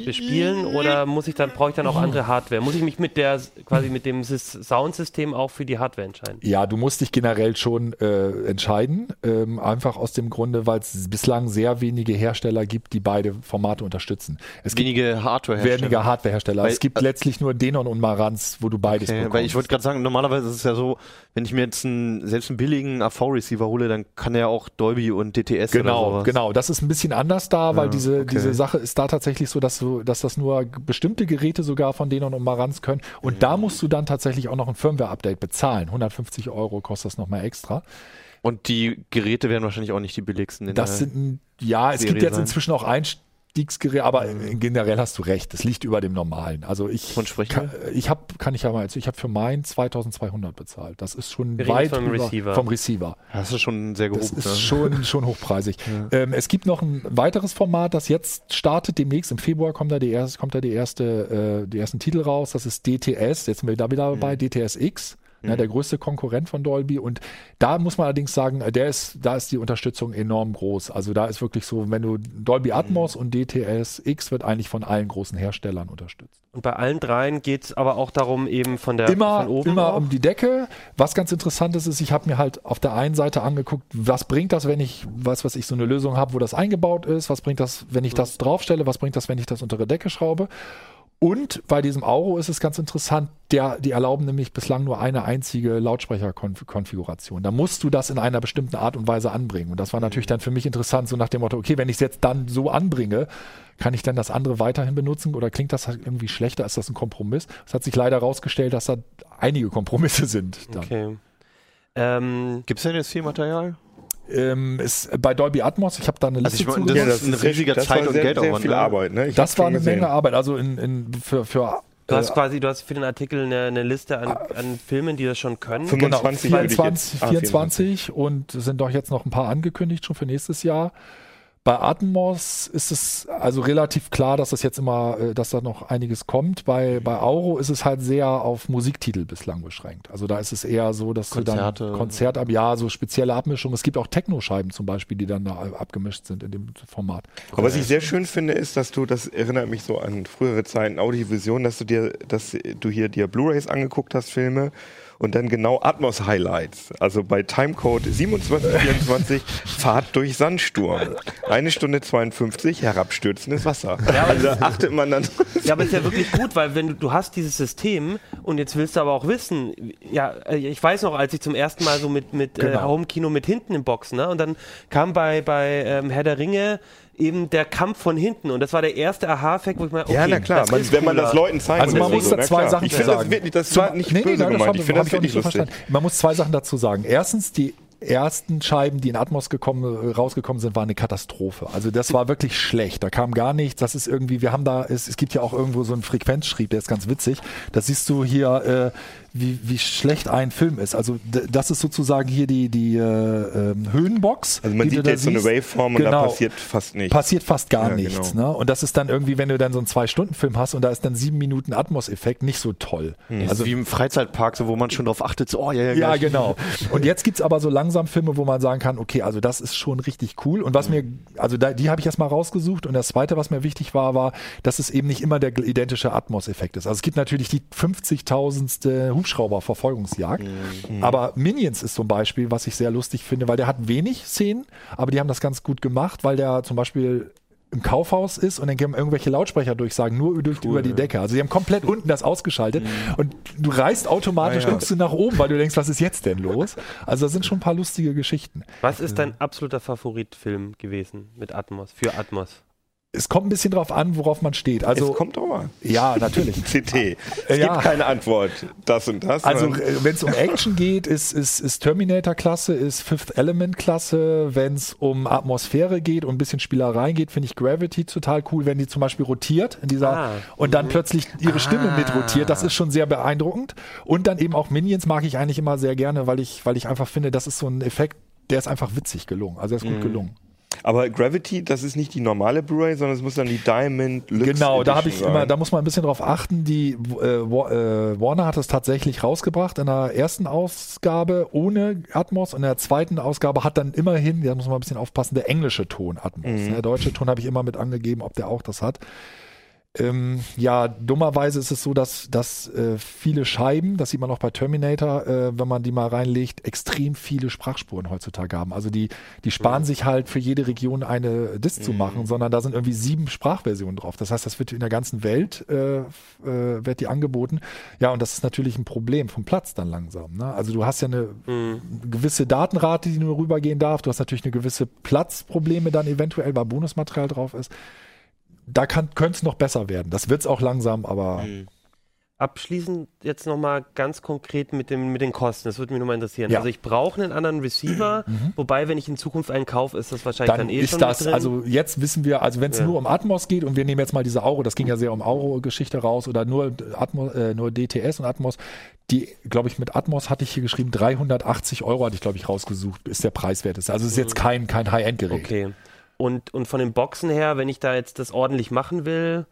bespielen oder muss ich dann, brauche ich dann auch andere Hardware? Muss ich mich mit der, quasi mit dem Sys- Soundsystem auch für die Hardware entscheiden? Ja, du musst dich generell schon äh, entscheiden. Ähm, einfach aus dem Grunde, weil es bislang sehr wenige Hersteller gibt, die beide Formate unterstützen. Es gibt Wenige Hardware weniger Hardwarehersteller. Es gibt letztlich nur Denon und Marantz, wo du beides Okay, bekommst. weil ich wollte gerade sagen, normalerweise ist es ja so, wenn ich mir jetzt einen, selbst einen billigen AV-Receiver hole, dann kann er auch Dolby und DTS oder Genau, sowas. genau. Das ist ein bisschen anders da, weil Ja, diese, okay. diese Sache ist da tatsächlich so, dass du, dass das nur bestimmte Geräte sogar von Denon und Marantz können. Und da musst du dann tatsächlich auch noch ein Firmware-Update bezahlen. 150 Euro kostet das nochmal extra. Und die Geräte werden wahrscheinlich auch nicht die billigsten. in Das der- sind, ja, es Serie gibt jetzt inzwischen auch Einstiegsgeräte, aber generell hast du recht. Das liegt über dem Normalen. Also ich, Von kann, ich habe, kann ich ja mal, also ich habe für meinen 2200 bezahlt. Das ist schon Wir weit vom über, Receiver. vom Receiver. das ist schon sehr Das gehoben. ist ne? schon, schon hochpreisig. Ähm, es gibt noch ein weiteres Format, das jetzt startet demnächst. Im Februar kommt da die erste, kommt da die erste, äh, die ersten Titel raus. Das ist DTS. Jetzt sind wir da wieder dabei, DTS X. Ne, der größte Konkurrent von Dolby. Und da muss man allerdings sagen, äh, der ist, da ist die Unterstützung enorm groß. Also da ist wirklich so, wenn du Dolby Atmos und DTS X wird eigentlich von allen großen Herstellern unterstützt. Und bei allen dreien geht es aber auch darum, eben von der immer, von oben immer auch. um die Decke. Was ganz interessant ist, ist, ich habe mir halt auf der einen Seite angeguckt, was bringt das, wenn ich, was was ich so eine Lösung habe, wo das eingebaut ist, was bringt das, wenn ich das draufstelle, was bringt das, wenn ich das unter der Decke schraube. Und bei diesem Auro ist es ganz interessant, der, die erlauben nämlich bislang nur eine einzige Lautsprecherkonfiguration. Da musst du das in einer bestimmten Art und Weise anbringen. Und das war natürlich dann für mich interessant, so nach dem Motto, okay, wenn ich es jetzt dann so anbringe, kann ich dann das andere weiterhin benutzen oder klingt das halt irgendwie schlechter? Ist das ein Kompromiss? Es hat sich leider herausgestellt, dass da einige Kompromisse sind. Dann. Okay. Ähm, Gibt es denn jetzt viel Material? Ähm, ist bei Dolby Atmos, ich habe da eine Also Liste ich meine, das gemacht. ist ein riesiger das Zeit- und sehr, Geldaufwand, Sehr viel ne? Arbeit, ne? Ich Das war eine gesehen. Menge Arbeit. Also in, in, für, für du hast äh, quasi, du hast für den Artikel eine, eine Liste an, an Filmen, die das schon können. 25 würde ich 24, jetzt- ah, 24 und es sind doch jetzt noch ein paar angekündigt schon für nächstes Jahr. Bei Atmos ist es also relativ klar, dass das jetzt immer, äh, dass da noch einiges kommt. Bei, bei Auro ist es halt sehr auf Musiktitel bislang beschränkt. Also da ist es eher so, dass Konzerte. du dann Konzert ab ja, so spezielle Abmischungen. Es gibt auch Techno-Scheiben zum Beispiel, die dann da abgemischt sind in dem Format. Aber was ich sehr schön finde, ist, dass du, das erinnert mich so an frühere Zeiten, Audiovision, dass du dir, dass du hier dir Blu-Rays angeguckt hast, Filme, und dann genau Atmos Highlights. Also bei Timecode 2724 Fahrt durch Sandsturm. Eine Stunde 52 herabstürzendes Wasser. Ja, also achtet man dann. Ja, aber ist ja wirklich gut, weil wenn du, du hast dieses System und jetzt willst du aber auch wissen, ja, äh, ich weiß noch, als ich zum ersten Mal so mit, mit äh, Genau. Home-Kino mit hinten im Boxen, ne? Und dann kam bei, bei ähm, Herr der Ringe eben der Kampf von hinten und das war der erste Aha-Effekt, wo ich mal, okay, ja, na klar, das man, wenn man das Leuten zeigt. Also man muss so, da zwei klar. Sachen Ich zu finde das sagen. wirklich, das war nicht Nee, nee, böse nein, gemeint. hab- Ich finde das wirklich nicht so lustig. verstanden. Man muss zwei Sachen dazu sagen. Erstens, die ersten Scheiben, die in Atmos gekommen, rausgekommen sind, waren eine Katastrophe. Also das war wirklich schlecht. Da kam gar nichts. Das ist irgendwie, wir haben da, es, es gibt ja auch irgendwo so einen Frequenzschrieb, der ist ganz witzig. Das siehst du hier, äh, wie, wie schlecht ein Film ist. Also das ist sozusagen hier die, die äh, ähm, Höhenbox. Also man die du sieht da jetzt so eine. Waveform und da Genau. passiert fast nichts. Passiert fast gar Ja, nichts. genau. Ne? Und das ist dann irgendwie, wenn du dann so einen Zwei-Stunden-Film hast und da ist dann sieben Minuten Atmos-Effekt, nicht so toll. Also wie im Freizeitpark, so, wo man schon drauf achtet, so, oh ja, ja, Ja, gleich. genau. Und jetzt gibt's aber so langsam Filme, wo man sagen kann, okay, also das ist schon richtig cool. Und was mir, also da, die habe ich erstmal rausgesucht. Und das zweite, was mir wichtig war, war, dass es eben nicht immer der identische Atmos-Effekt ist. Also es gibt natürlich die 50.000. Hubschrauber-Verfolgungsjagd. Aber Minions ist zum Beispiel, was ich sehr lustig finde, weil der hat wenig Szenen, aber die haben das ganz gut gemacht, weil der zum Beispiel im Kaufhaus ist und dann gehen irgendwelche Lautsprecher durchsagen, nur durch, über die Decke. Also die haben komplett unten das ausgeschaltet und du reißt automatisch, Ah, ja. guckst du nach oben, weil du denkst, was ist jetzt denn los? Also da sind schon ein paar lustige Geschichten. Was ist dein absoluter Favoritfilm gewesen mit Atmos, für Atmos? Es kommt ein bisschen drauf an, worauf man steht. Also es kommt drauf an. ja, natürlich. CT. Es Ja. gibt keine Antwort. Das und das. Also sondern- wenn es um Action geht, ist, ist, ist Terminator-Klasse, ist Fifth Element-Klasse. Wenn es um Atmosphäre geht und ein bisschen Spielereien geht, finde ich Gravity total cool, wenn die zum Beispiel rotiert in dieser Ah. und dann plötzlich ihre Stimme Ah. mit rotiert. Das ist schon sehr beeindruckend. Und dann eben auch Minions mag ich eigentlich immer sehr gerne, weil ich, weil ich einfach finde, das ist so ein Effekt, der ist einfach witzig gelungen. Also der ist gut gelungen. Aber Gravity, das ist nicht die normale Blu-ray, sondern es muss dann die Diamond Lux Genau, da habe ich Edition immer, sein. da muss man ein bisschen drauf achten. Die äh, äh, Warner hat es tatsächlich rausgebracht in der ersten Ausgabe ohne Atmos und in der zweiten Ausgabe hat dann immerhin, da muss man ein bisschen aufpassen, der englische Ton Atmos. Der deutsche Ton habe ich immer mit angegeben, ob der auch das hat. Ähm, ja, dummerweise ist es so, dass, dass äh, viele Scheiben, das sieht man auch bei Terminator, äh, wenn man die mal reinlegt, extrem viele Sprachspuren heutzutage haben. Also die, die sparen sich halt für jede Region eine Disk zu machen, sondern da sind irgendwie sieben Sprachversionen drauf. Das heißt, das wird in der ganzen Welt äh, äh, wird die angeboten. Ja, und das ist natürlich ein Problem vom Platz dann langsam. Ne? Also du hast ja eine gewisse Datenrate, die nur rübergehen darf. Du hast natürlich eine gewisse Platzprobleme dann eventuell, weil Bonusmaterial drauf ist da könnte es noch besser werden. Das wird es auch langsam, aber Abschließend jetzt nochmal ganz konkret mit, dem, mit den Kosten. Das würde mich nochmal interessieren. Ja. Also ich brauche einen anderen Receiver, wobei, wenn ich in Zukunft einen kaufe, ist das wahrscheinlich dann, dann eh ist schon das, drin. also jetzt wissen wir, also wenn es Ja. nur um Atmos geht und wir nehmen jetzt mal diese Auro, das ging ja sehr um Auro-Geschichte raus oder nur, Atmos, äh, nur DTS und Atmos, die, glaube ich, mit Atmos hatte ich hier geschrieben, 380 Euro hatte ich, glaube ich, rausgesucht, ist der preiswerteste. Also es ist jetzt kein, kein High-End-Gerät. Okay. Und, und von den Boxen her, wenn ich da jetzt das ordentlich machen will,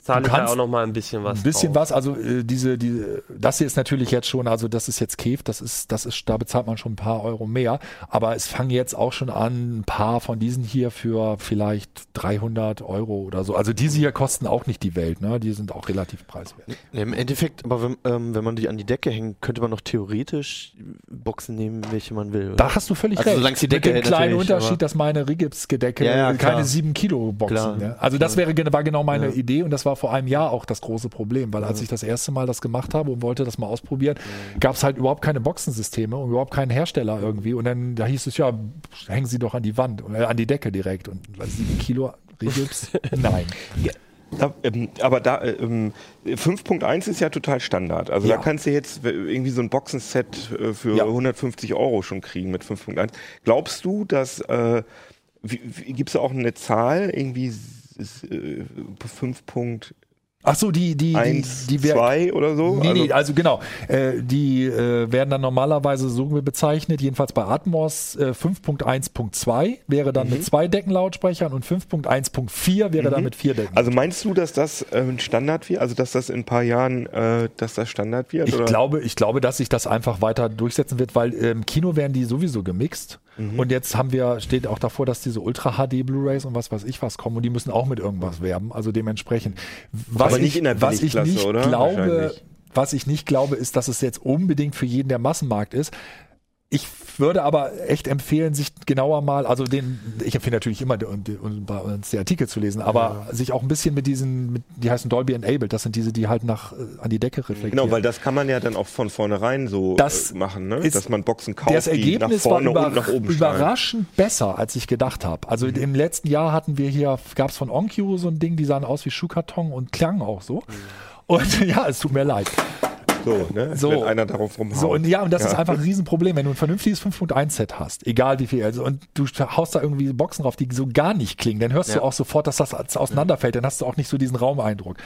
zahle ich da kannst auch nochmal ein bisschen was Ein bisschen drauf. was, also äh, diese, diese, das hier ist natürlich jetzt schon, also das ist jetzt Käf, das ist, das ist, da bezahlt man schon ein paar Euro mehr, aber es fangen jetzt auch schon an, ein paar von diesen hier für vielleicht 300 Euro oder so. Also diese hier kosten auch nicht die Welt, ne? Die sind auch relativ preiswert. Nee, Im Endeffekt, aber wenn, ähm, wenn man die an die Decke hängt, könnte man noch theoretisch Boxen nehmen, welche man will. Oder? Da hast du völlig Also recht. solange die Decke Mit dem kleinen Unterschied, dass meine Rigips-Gedecke Ja, ja, keine 7 Kilo Boxen. Klar. Ne? Also das wäre, war genau meine Ja. Idee und das war vor einem Jahr auch das große Problem, weil als ich das erste Mal das gemacht habe und wollte das mal ausprobieren, gab es halt überhaupt keine Boxensysteme und überhaupt keinen Hersteller irgendwie und dann da hieß es ja, hängen Sie doch an die Wand oder an die Decke direkt und 7 Kilo Rigips, nein. Da, ähm, aber da ähm, 5.1 ist ja total Standard. Also Ja. da kannst du jetzt w- irgendwie so ein Boxenset äh, für Ja. 150 Euro schon kriegen mit 5.1. Glaubst du, dass äh, gibt es da auch eine Zahl irgendwie s- äh, 5.1, Ach so, die die die, die wär- 2 oder so? Nee, nee, Also- also genau. Äh, die äh, werden dann normalerweise so bezeichnet, jedenfalls bei Atmos äh, 5.1.2 wäre dann Mhm. mit zwei Deckenlautsprechern und 5.1.4 wäre dann mit vier Decken. Also meinst du, dass das äh, ein Standard wird? Also dass das in ein paar Jahren, äh, dass das Standard wird? ich oder? glaube, ich glaube, dass sich das einfach weiter durchsetzen wird, weil im Kino werden die sowieso gemixt. Mhm. Und jetzt haben wir, steht auch davor, dass diese Ultra HD Blu-Rays und was weiß ich was kommen und die müssen auch mit irgendwas werben. Also dementsprechend. Was Aber ich, nicht in der was ich nicht oder? glaube, was ich nicht glaube, ist, dass es jetzt unbedingt für jeden der Massenmarkt ist. Ich würde aber echt empfehlen, sich genauer mal, also den, ich empfehle natürlich immer bei uns die Artikel zu lesen, aber ja. sich auch ein bisschen mit diesen, mit, die heißen Dolby Enabled, das sind diese, die halt nach äh, an die Decke reflektieren. Genau, weil das kann man ja dann auch von vornherein so das äh, machen, ne? Ist, dass man Boxen kauft, das Ergebnis die nach vorne war und nach oben überraschend schneiden. besser, als ich gedacht habe. Also mhm. im letzten Jahr hatten wir hier, gab es von Onkyo so ein Ding, die sahen aus wie Schuhkarton und klangen auch so. Mhm. Und ja, es tut mir leid. So, ne? so, Wenn einer darauf rumhaut. So, und ja, und das ja. ist einfach ein Riesenproblem, wenn du ein vernünftiges 5.1-Set hast, egal wie viel, also, und du haust da irgendwie Boxen drauf, die so gar nicht klingen, dann hörst ja. du auch sofort, dass das auseinanderfällt, dann hast du auch nicht so diesen Raumeindruck.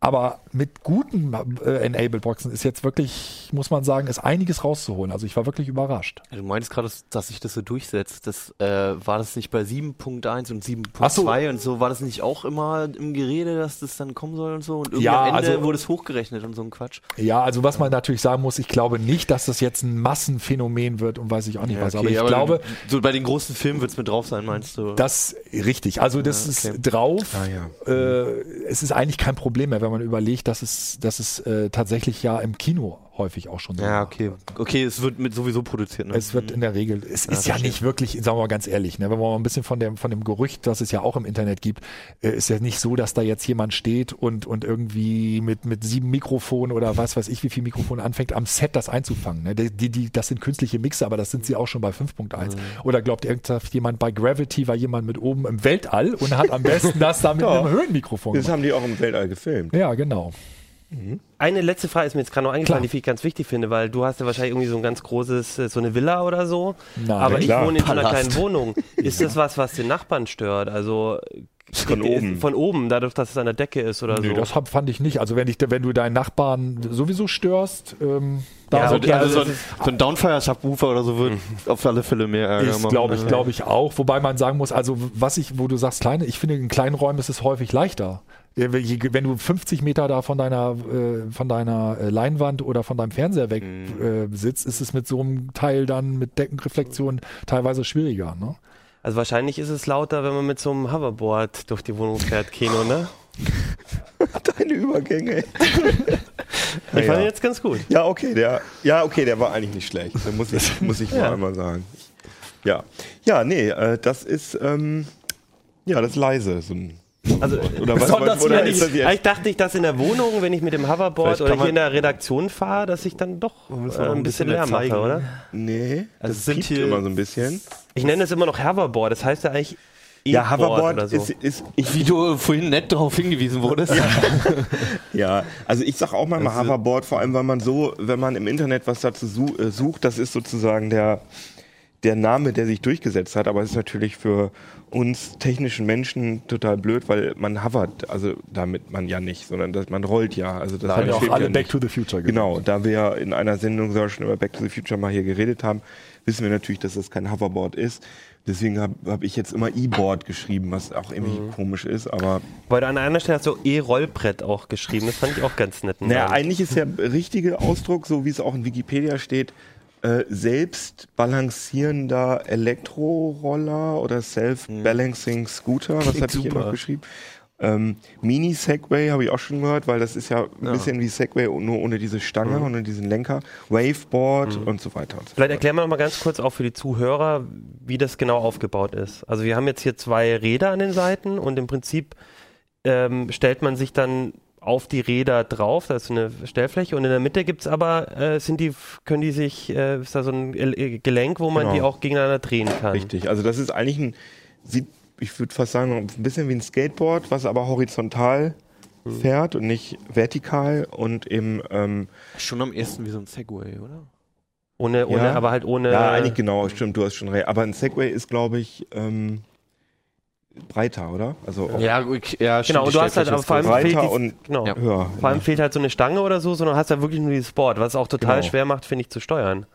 Aber mit guten äh, Enabled-Boxen ist jetzt wirklich, muss man sagen, ist einiges rauszuholen. Also ich war wirklich überrascht. Du meinst gerade, dass sich das so durchsetzt. Das, äh, war das nicht bei 7.1 und 7.2 so. und so? War das nicht auch immer im Gerede, dass das dann kommen soll und so? Und irgendwie ja, am Ende also, wurde es hochgerechnet und so ein Quatsch. Ja, also was man natürlich sagen muss, ich glaube nicht, dass das jetzt ein Massenphänomen wird und weiß ich auch nicht ja, was. Okay, aber ich aber glaube. So bei den großen Filmen wird es mit drauf sein, meinst du? Das richtig. Also das ja, okay. ist drauf. Ah, ja. äh, es ist eigentlich kein Problem mehr, wenn man überlegt, dass es, dass es äh, tatsächlich ja im Kino häufig auch schon so. Ja, okay. Okay, es wird mit sowieso produziert. Ne? Es wird in der Regel, es ja, ist ja nicht wirklich, sagen wir mal ganz ehrlich, ne, wenn wir mal ein bisschen von dem, von dem Gerücht, das es ja auch im Internet gibt, äh, ist ja nicht so, dass da jetzt jemand steht und, und irgendwie mit, mit sieben Mikrofonen oder was weiß ich, wie viel Mikrofon anfängt, am Set das einzufangen. Ne? Die, die, das sind künstliche Mixer, aber das sind sie auch schon bei 5.1. Mhm. Oder glaubt irgendjemand bei Gravity war jemand mit oben im Weltall und hat am besten das da mit einem Höhenmikrofon gemacht. Das haben die auch im Weltall gefilmt. Ja, genau. Mhm. Eine letzte Frage ist mir jetzt gerade noch eingefallen, klar. die ich ganz wichtig finde, weil du hast ja wahrscheinlich irgendwie so ein ganz großes, äh, so eine Villa oder so. Nein, aber klar. ich wohne in so einer kleinen Wohnung. Ist das was, was den Nachbarn stört? Also von oben. Von oben, dadurch, dass es an der Decke ist oder nee, so. das hab, fand ich nicht. Also wenn, ich, wenn du deinen Nachbarn sowieso störst, ähm, da ja, okay, also, also so, ein, so ein Downfire-Subwoofer oder so wird mhm. auf alle Fälle mehr Ärger ist, glaube ich, glaube ich auch. Wobei man sagen muss, also was ich, wo du sagst kleine, ich finde in kleinen Räumen ist es häufig leichter. Wenn du 50 Meter da von deiner, äh, von deiner äh, Leinwand oder von deinem Fernseher weg mhm. äh, sitzt, ist es mit so einem Teil dann mit Deckenreflexion teilweise schwieriger. Ne? Also wahrscheinlich ist es lauter, wenn man mit so einem Hoverboard durch die Wohnung fährt, Kino, ne? Deine Übergänge. ich fand ja. jetzt ganz gut. Ja, okay, der, ja, okay, der war eigentlich nicht schlecht. Da muss ich, muss ich ja. mal einmal sagen. Ja, ja, nee, äh, das ist, ähm, ja, das ist leise, so ein also, oder was, was oder ist das jetzt? Ich dachte nicht, dass in der Wohnung, wenn ich mit dem Hoverboard oder hier in der Redaktion fahre, dass ich dann doch äh, ein bisschen, bisschen Lärm mache, oder? Nee, also das sind hier immer so ein bisschen. Ich nenne es immer noch Hoverboard, das heißt ja eigentlich ja, Hoverboard so. ist, ist ich, wie du vorhin nett darauf hingewiesen wurdest. Ja, ja also ich sag auch manchmal also, Hoverboard, vor allem weil man so, wenn man im Internet was dazu äh, sucht, das ist sozusagen der der Name, der sich durchgesetzt hat, aber es ist natürlich für uns technischen Menschen total blöd, weil man hovert, also damit man ja nicht, sondern dass man rollt ja. Also das haben ja auch alle ja Back to the Future gesagt. Genau, da wir ja in einer Sendung sogar schon über Back to the Future mal hier geredet haben, wissen wir natürlich, dass das kein Hoverboard ist. Deswegen habe hab ich jetzt immer E-Board geschrieben, was auch irgendwie mhm. komisch ist, aber. Weil du an einer Stelle hast du E-Rollbrett auch geschrieben, das fand ich auch ganz nett. Naja, eigentlich ist der richtige Ausdruck, so wie es auch in Wikipedia steht, äh, selbst balancierender Elektroroller oder Self-Balancing Scooter, was hatte ich hier noch geschrieben? Ähm, Mini-Segway habe ich auch schon gehört, weil das ist ja ein ja. bisschen wie Segway, nur ohne diese Stange mhm. und diesen Lenker. Waveboard mhm. und so weiter. Und so Vielleicht erklären wir noch mal ganz kurz auch für die Zuhörer, wie das genau aufgebaut ist. Also wir haben jetzt hier zwei Räder an den Seiten und im Prinzip ähm, stellt man sich dann auf die Räder drauf, da ist eine Stellfläche und in der Mitte gibt es aber, äh, sind die, können die sich, äh, ist da so ein Gelenk, wo man genau. die auch gegeneinander drehen kann. Richtig, also das ist eigentlich ein, sieht, ich würde fast sagen, ein bisschen wie ein Skateboard, was aber horizontal mhm. fährt und nicht vertikal und eben ähm, schon am ersten wie so ein Segway, oder? Ohne, ohne, ja. aber halt ohne. Ja, eigentlich genau, stimmt, du hast schon recht. Aber ein Segway ist, glaube ich, ähm, breiter, oder? Also ja, ja genau. Und du hast halt vor allem breiter die, und genau. Ja. Vor allem fehlt halt so eine Stange oder so, sondern hast ja wirklich nur dieses Board, was es auch total genau. schwer macht, finde ich, zu steuern.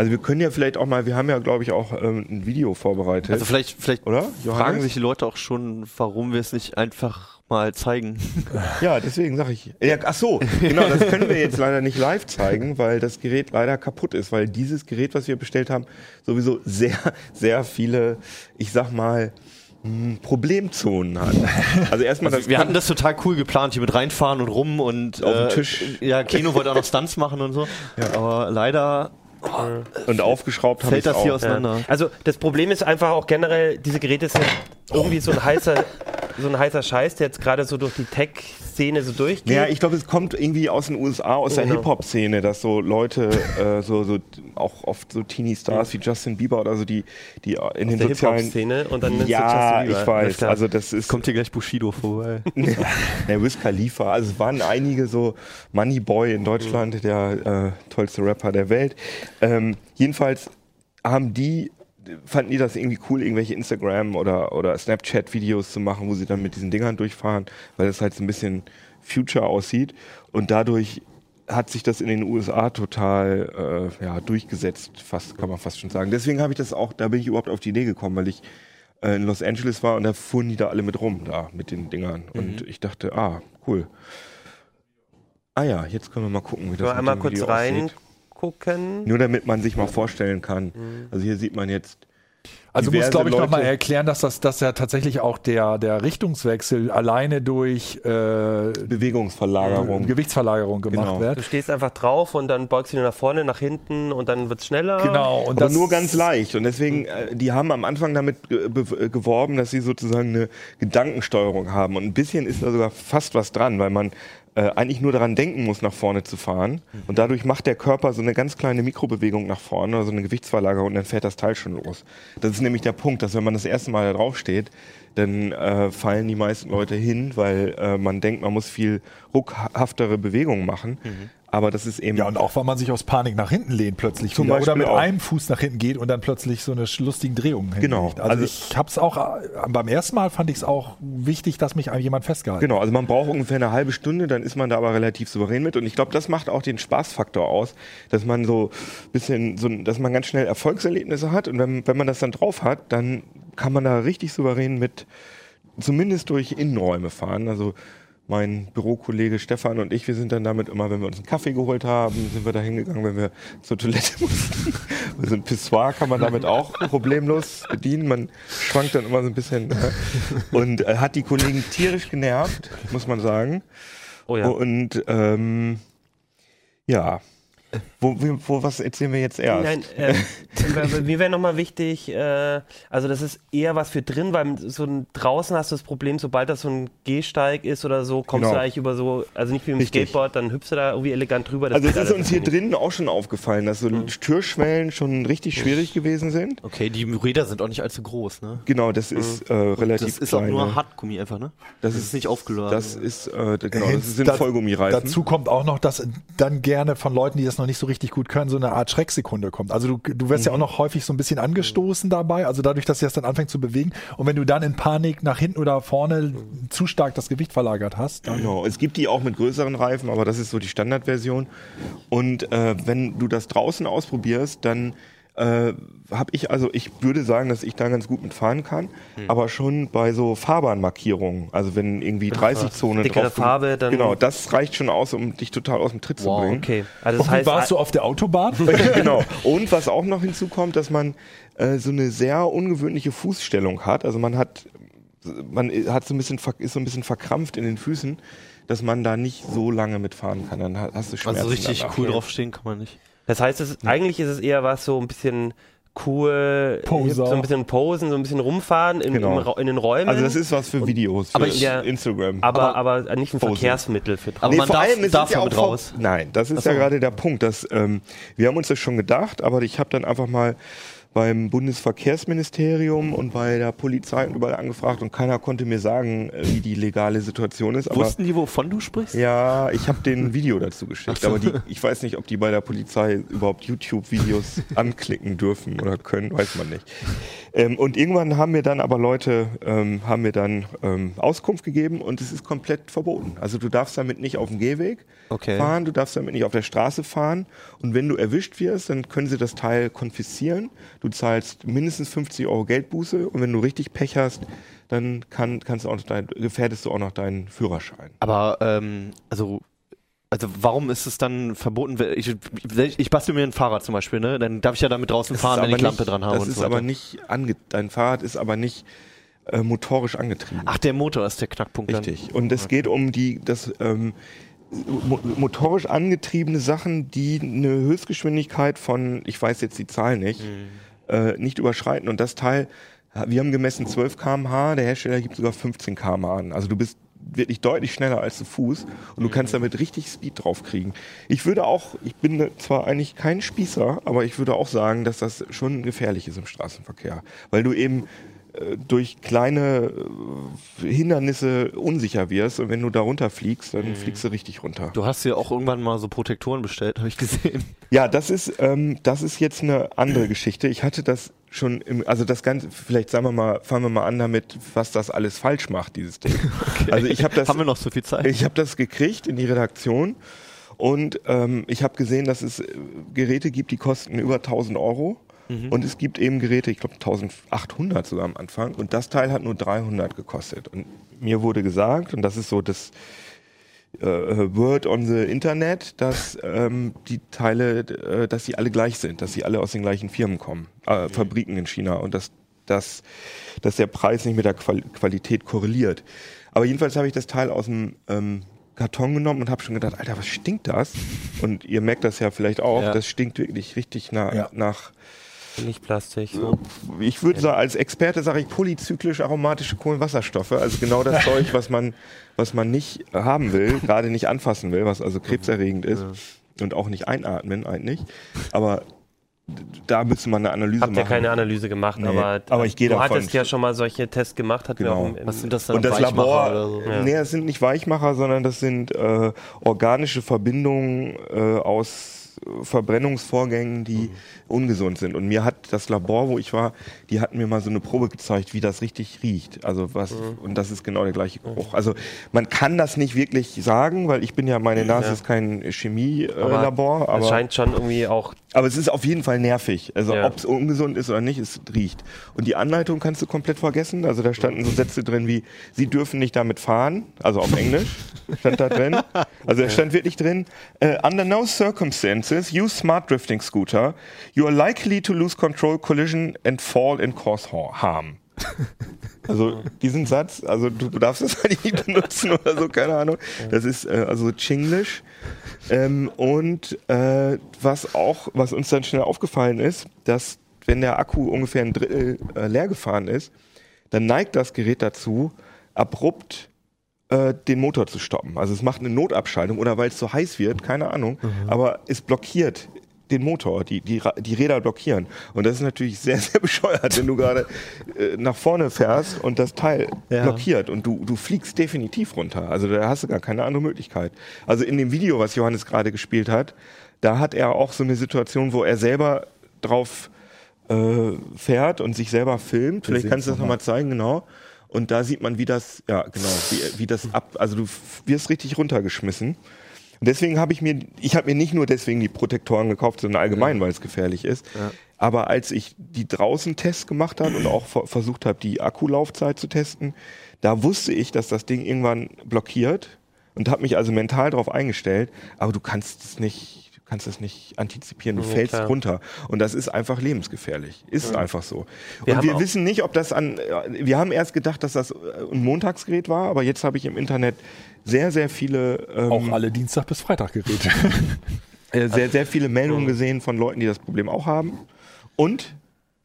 Also wir können ja vielleicht auch mal, wir haben ja glaube ich auch ähm, ein Video vorbereitet. Also vielleicht, vielleicht oder? fragen sich die Leute auch schon, warum wir es nicht einfach mal zeigen. Ja, deswegen sage ich. Ja, ach so, genau, das können wir jetzt leider nicht live zeigen, weil das Gerät leider kaputt ist, weil dieses Gerät, was wir bestellt haben, sowieso sehr, sehr viele, ich sag mal, mh, Problemzonen hat. Also erstmal Also wir hatten das total cool geplant, hier mit reinfahren und rum und Auf dem äh, Tisch. Ja, Kino wollte auch noch Stunts machen und so. Aber leider und aufgeschraubt habe ich fällt das hier auch. auseinander. Also das Problem ist einfach auch generell, diese Geräte sind irgendwie so ein heißer, so ein heißer Scheiß, der jetzt gerade so durch die Tech-Szene so durchgeht. Ja, ich glaube, es kommt irgendwie aus den USA, aus der Genau. Hip-Hop-Szene, dass so Leute, äh, so, so auch oft so Teenie-Stars wie Justin Bieber oder so, die, die in den der sozialen... Hip-Hop-Szene und dann Ja, ich weiß. Also das ist Kommt hier gleich Bushido vorbei. der Wiz Khalifa. Also es waren einige so Moneyboy in Deutschland, der äh, tollste Rapper der Welt. Ähm, jedenfalls haben die fanden die das irgendwie cool, irgendwelche Instagram oder, oder Snapchat-Videos zu machen, wo sie dann mit diesen Dingern durchfahren, weil das halt so ein bisschen Future aussieht. Und dadurch hat sich das in den USA total äh, ja, durchgesetzt, fast, kann man fast schon sagen. Deswegen habe ich das auch, da bin ich überhaupt auf die Idee gekommen, weil ich äh, in Los Angeles war und da fuhren die da alle mit rum, da mit den Dingern. Und ich dachte, ah, cool. Ah ja, jetzt können wir mal gucken, wie das mit einmal kurz Video aussieht. Reingucken. Nur damit man sich mal vorstellen kann. Also hier sieht man jetzt. Also muss, glaube ich, nochmal erklären, dass das dass ja tatsächlich auch der, der Richtungswechsel alleine durch äh, Bewegungsverlagerung. Gewichtsverlagerung gemacht Genau. wird. Du stehst einfach drauf und dann beugst du dich nach vorne, nach hinten und dann wird's schneller. Genau, und Aber das nur ganz leicht. Und deswegen, äh, die haben am Anfang damit äh, geworben, dass sie sozusagen eine Gedankensteuerung haben. Und ein bisschen ist da sogar fast was dran, weil man äh, eigentlich nur daran denken muss, nach vorne zu fahren. Und dadurch macht der Körper so eine ganz kleine Mikrobewegung nach vorne, also eine Gewichtsverlagerung, und dann fährt das Teil schon los. Das ist nämlich der Punkt, dass wenn man das erste Mal da drauf steht, dann äh, fallen die meisten Leute hin, weil äh, man denkt, man muss viel ruckhaftere Bewegungen machen. Aber das ist eben Ja, und auch weil man sich aus Panik nach hinten lehnt plötzlich Zum wieder, oder Beispiel mit auch. einem Fuß nach hinten geht und dann plötzlich so eine lustigen Drehung Genau. hinlegt. Also, Also- ich habe es auch, äh, beim ersten Mal fand ich es auch wichtig, dass mich jemand festgehalten Genau, also man braucht ungefähr eine halbe Stunde, dann ist man da aber relativ souverän mit. Und ich glaube, das macht auch den Spaßfaktor aus, dass man so bisschen, so, dass man ganz schnell Erfolgserlebnisse hat. Und wenn, wenn man das dann drauf hat, dann kann man da richtig souverän mit, zumindest durch Innenräume fahren. Also mein Bürokollege Stefan und ich, wir sind dann damit immer, wenn wir uns einen Kaffee geholt haben, sind wir da hingegangen, wenn wir zur Toilette mussten. Also ein Pissoir kann man damit auch problemlos bedienen. Man schwankt dann immer so ein bisschen äh, und äh, hat die Kollegen tierisch genervt, muss man sagen. Oh ja. Und ähm, ja, wo, wo, wo, was erzählen wir jetzt erst? Nein, äh, mir wäre nochmal wichtig, äh, also das ist eher was für drin, weil so ein, draußen hast du das Problem, sobald das so ein Gehsteig ist oder so, kommst Genau. du eigentlich über so, also nicht wie im Richtig. Skateboard, dann hüpfst du da irgendwie elegant drüber. das Also es ist uns hier drinnen auch schon aufgefallen, dass so Türschwellen schon richtig schwierig gewesen sind. Okay, die Räder sind auch nicht allzu groß, ne? Genau, das ist äh, relativ Das ist klein. auch nur? Hartgummi einfach, ne? Das Das ist- ist nicht aufgeladen. Das ist, äh, genau, das sind Da- Vollgummireifen. Dazu kommt auch noch, dass dann gerne von Leuten, die das noch nicht so richtig gut können, so eine Art Schrecksekunde kommt. Also du, du wirst ja auch Mhm. noch häufig so ein bisschen angestoßen dabei, also dadurch, dass sich das dann anfängt zu bewegen. Und wenn du dann in Panik nach hinten oder vorne zu stark das Gewicht verlagert hast, Genau, es gibt die auch mit größeren Reifen, aber das ist so die Standardversion. Und äh, wenn du das draußen ausprobierst, dann äh, habe ich, also ich würde sagen, dass ich da ganz gut mitfahren kann, aber schon bei so Fahrbahnmarkierungen, also wenn irgendwie 30 Zonen Dickere drauf sind, Farbe, dann- Genau, das reicht schon aus, um dich total aus dem Tritt zu Wow, bringen. Okay, also das Und heißt, warst du auf der Autobahn? genau. Und was auch noch hinzukommt, dass man äh, so eine sehr ungewöhnliche Fußstellung hat. Also man hat, man hat so ein bisschen, ist so ein bisschen verkrampft in den Füßen, dass man da nicht so lange mitfahren kann. Dann ha- hast du Schmerzen. also richtig danach. cool draufstehen kann man nicht. Das heißt, es eigentlich ist es eher was so ein bisschen cool, Poser. so ein bisschen posen, so ein bisschen rumfahren in, Genau. in den Räumen. Also das ist was für Videos, für aber ja, Instagram. aber, aber nicht ein Posen. Verkehrsmittel für Aber man darf- es darf ist ja auch mit vor- raus. Nein, das ist ja gerade der Punkt. Dass, ähm, wir haben uns das schon gedacht, aber ich habe dann einfach mal beim Bundesverkehrsministerium und bei der Polizei und überall angefragt und keiner konnte mir sagen, äh, wie die legale Situation ist. Aber Wussten die, wovon du sprichst? ja, ich habe den Video dazu geschickt, aber die, ich weiß nicht, ob die bei der Polizei überhaupt YouTube-Videos anklicken dürfen oder können, weiß man nicht. Ähm, und irgendwann haben mir dann aber Leute ähm, haben mir dann ähm, Auskunft gegeben und es ist komplett verboten. Also du darfst damit nicht auf dem Gehweg Okay. fahren, du darfst damit nicht auf der Straße fahren und wenn du erwischt wirst, dann können sie das Teil konfiszieren. Du zahlst mindestens 50 Euro Geldbuße und wenn du richtig Pech hast, dann kann, kannst du auch noch dein, gefährdest du auch noch deinen Führerschein. Aber, ähm, also, also warum ist es dann verboten? Ich, ich, bastel mir ein Fahrrad zum Beispiel, ne? Dann darf ich ja damit draußen Das fahren, wenn ich Lampe nicht- dran habe Das und ist so weiter. aber nicht ange dein Fahrrad ist aber nicht äh, motorisch angetrieben. Ach, der Motor ist der Knackpunkt. dann. Richtig. Und es geht um die, das ähm, mo motorisch angetriebene Sachen, die eine Höchstgeschwindigkeit von, ich weiß jetzt die Zahl nicht, äh, nicht überschreiten. Und das Teil, wir haben gemessen 12 km/h, der Hersteller gibt sogar 15 km/h an. Also du bist wirklich deutlich schneller als zu Fuß und du kannst damit richtig Speed drauf kriegen. Ich würde auch, ich bin zwar eigentlich kein Spießer, aber ich würde auch sagen, dass das schon gefährlich ist im Straßenverkehr, weil du eben durch kleine äh, Hindernisse unsicher wirst und wenn du da runterfliegst, dann fliegst du richtig runter. Du hast ja auch irgendwann mal so Protektoren bestellt, habe ich gesehen. Ja, das ist, ähm, das ist jetzt eine andere Geschichte. Ich hatte das schon im, also das Ganze, vielleicht sagen wir mal, fangen wir mal an damit, was das alles falsch macht, dieses Ding. Also ich habe das, Haben wir noch so viel Zeit? ich habe das gekriegt in die Redaktion und ähm, ich habe gesehen, dass es äh, Geräte gibt, die kosten über 1000 Euro. Und es gibt eben Geräte, ich glaube 1800 sogar am Anfang. Und das Teil hat nur 300 gekostet. Und mir wurde gesagt, und das ist so das äh, Word on the Internet, dass ähm, die Teile, äh, dass sie alle gleich sind, dass sie alle aus den gleichen Firmen kommen, äh, Fabriken in China und dass, dass, dass der Preis nicht mit der Qual Qualität korreliert. Aber jedenfalls habe ich das Teil aus dem ähm, Karton genommen und habe schon gedacht, Alter, was stinkt das? Und ihr merkt das ja vielleicht auch, Ja. das stinkt wirklich richtig nach, Ja. nach Billigplastik. So. ich würde sagen, als Experte sage ich polyzyklisch aromatische Kohlenwasserstoffe, also genau das Zeug, was man, was man nicht haben will, gerade nicht anfassen will, was also krebserregend ist und auch nicht einatmen eigentlich. Aber da müsste man eine Analyse Habt ihr machen. keine Analyse gemacht, Nee, aber, aber ich gehe du davon- hattest ja schon mal solche Tests gemacht, hatten Genau. im, im Was sind das dann? und das Weichmacher Labor, oder so? Ja. nee, das sind nicht Weichmacher, sondern das sind äh, organische Verbindungen äh, aus Verbrennungsvorgängen, die Mhm. Ungesund sind. Und mir hat das Labor, wo ich war, die hatten mir mal so eine Probe gezeigt, wie das richtig riecht. Also was, Mhm. und das ist genau der gleiche Geruch. Also man kann das nicht wirklich sagen, weil ich bin ja, meine Nase Ja. ist kein Chemielabor, Aber es scheint schon irgendwie auch aber es ist auf jeden Fall nervig. Also Ja. ob es ungesund ist oder nicht, es riecht. Und die Anleitung kannst du komplett vergessen. Also da standen so Sätze drin wie, sie dürfen nicht damit fahren. Also auf Englisch stand da drin. Also da stand wirklich drin, äh, under no circumstances use smart drifting scooter. You are likely to lose control, collision and fall and cause har- harm. Also diesen Satz, also du darfst das eigentlich nicht benutzen oder so, keine Ahnung. Das ist äh, also Chinglish. Ähm, und äh, was auch, was uns dann schnell aufgefallen ist, dass wenn der Akku ungefähr ein Drittel äh, leer gefahren ist, dann neigt das Gerät dazu, abrupt äh, den Motor zu stoppen. Also es macht eine Notabschaltung oder weil es so heiß wird, keine Ahnung, aber es blockiert den Motor, die, die, die Räder blockieren. Und das ist natürlich sehr, sehr bescheuert, wenn du gerade äh, nach vorne fährst und das Teil Ja. blockiert und du, du fliegst definitiv runter. Also da hast du gar keine andere Möglichkeit. Also in dem Video, was Johannes gerade gespielt hat, da hat er auch so eine Situation, wo er selber drauf äh, fährt und sich selber filmt. Vielleicht kannst du das nochmal. zeigen, genau. Und da sieht man, wie das, ja, genau, wie, wie das ab, also du wirst richtig runtergeschmissen. Und deswegen habe ich mir, ich habe mir nicht nur deswegen die Protektoren gekauft, sondern allgemein, weil es gefährlich ist. Aber als ich die draußen Tests gemacht habe und auch ver versucht habe, die Akkulaufzeit zu testen, da wusste ich, dass das Ding irgendwann blockiert und habe mich also mental darauf eingestellt. Aber du kannst es nicht, kannst es nicht antizipieren. Du Ja, fällst klar. runter und das ist einfach lebensgefährlich. Ist einfach so. Wir und wir wissen nicht, ob das an. äh, Wir haben erst gedacht, dass das äh, ein Montagsgerät war, aber jetzt habe ich im Internet sehr, sehr viele ähm, Auch alle Dienstag bis Freitag Geräte. äh, sehr, sehr viele Meldungen gesehen von Leuten, die das Problem auch haben. Und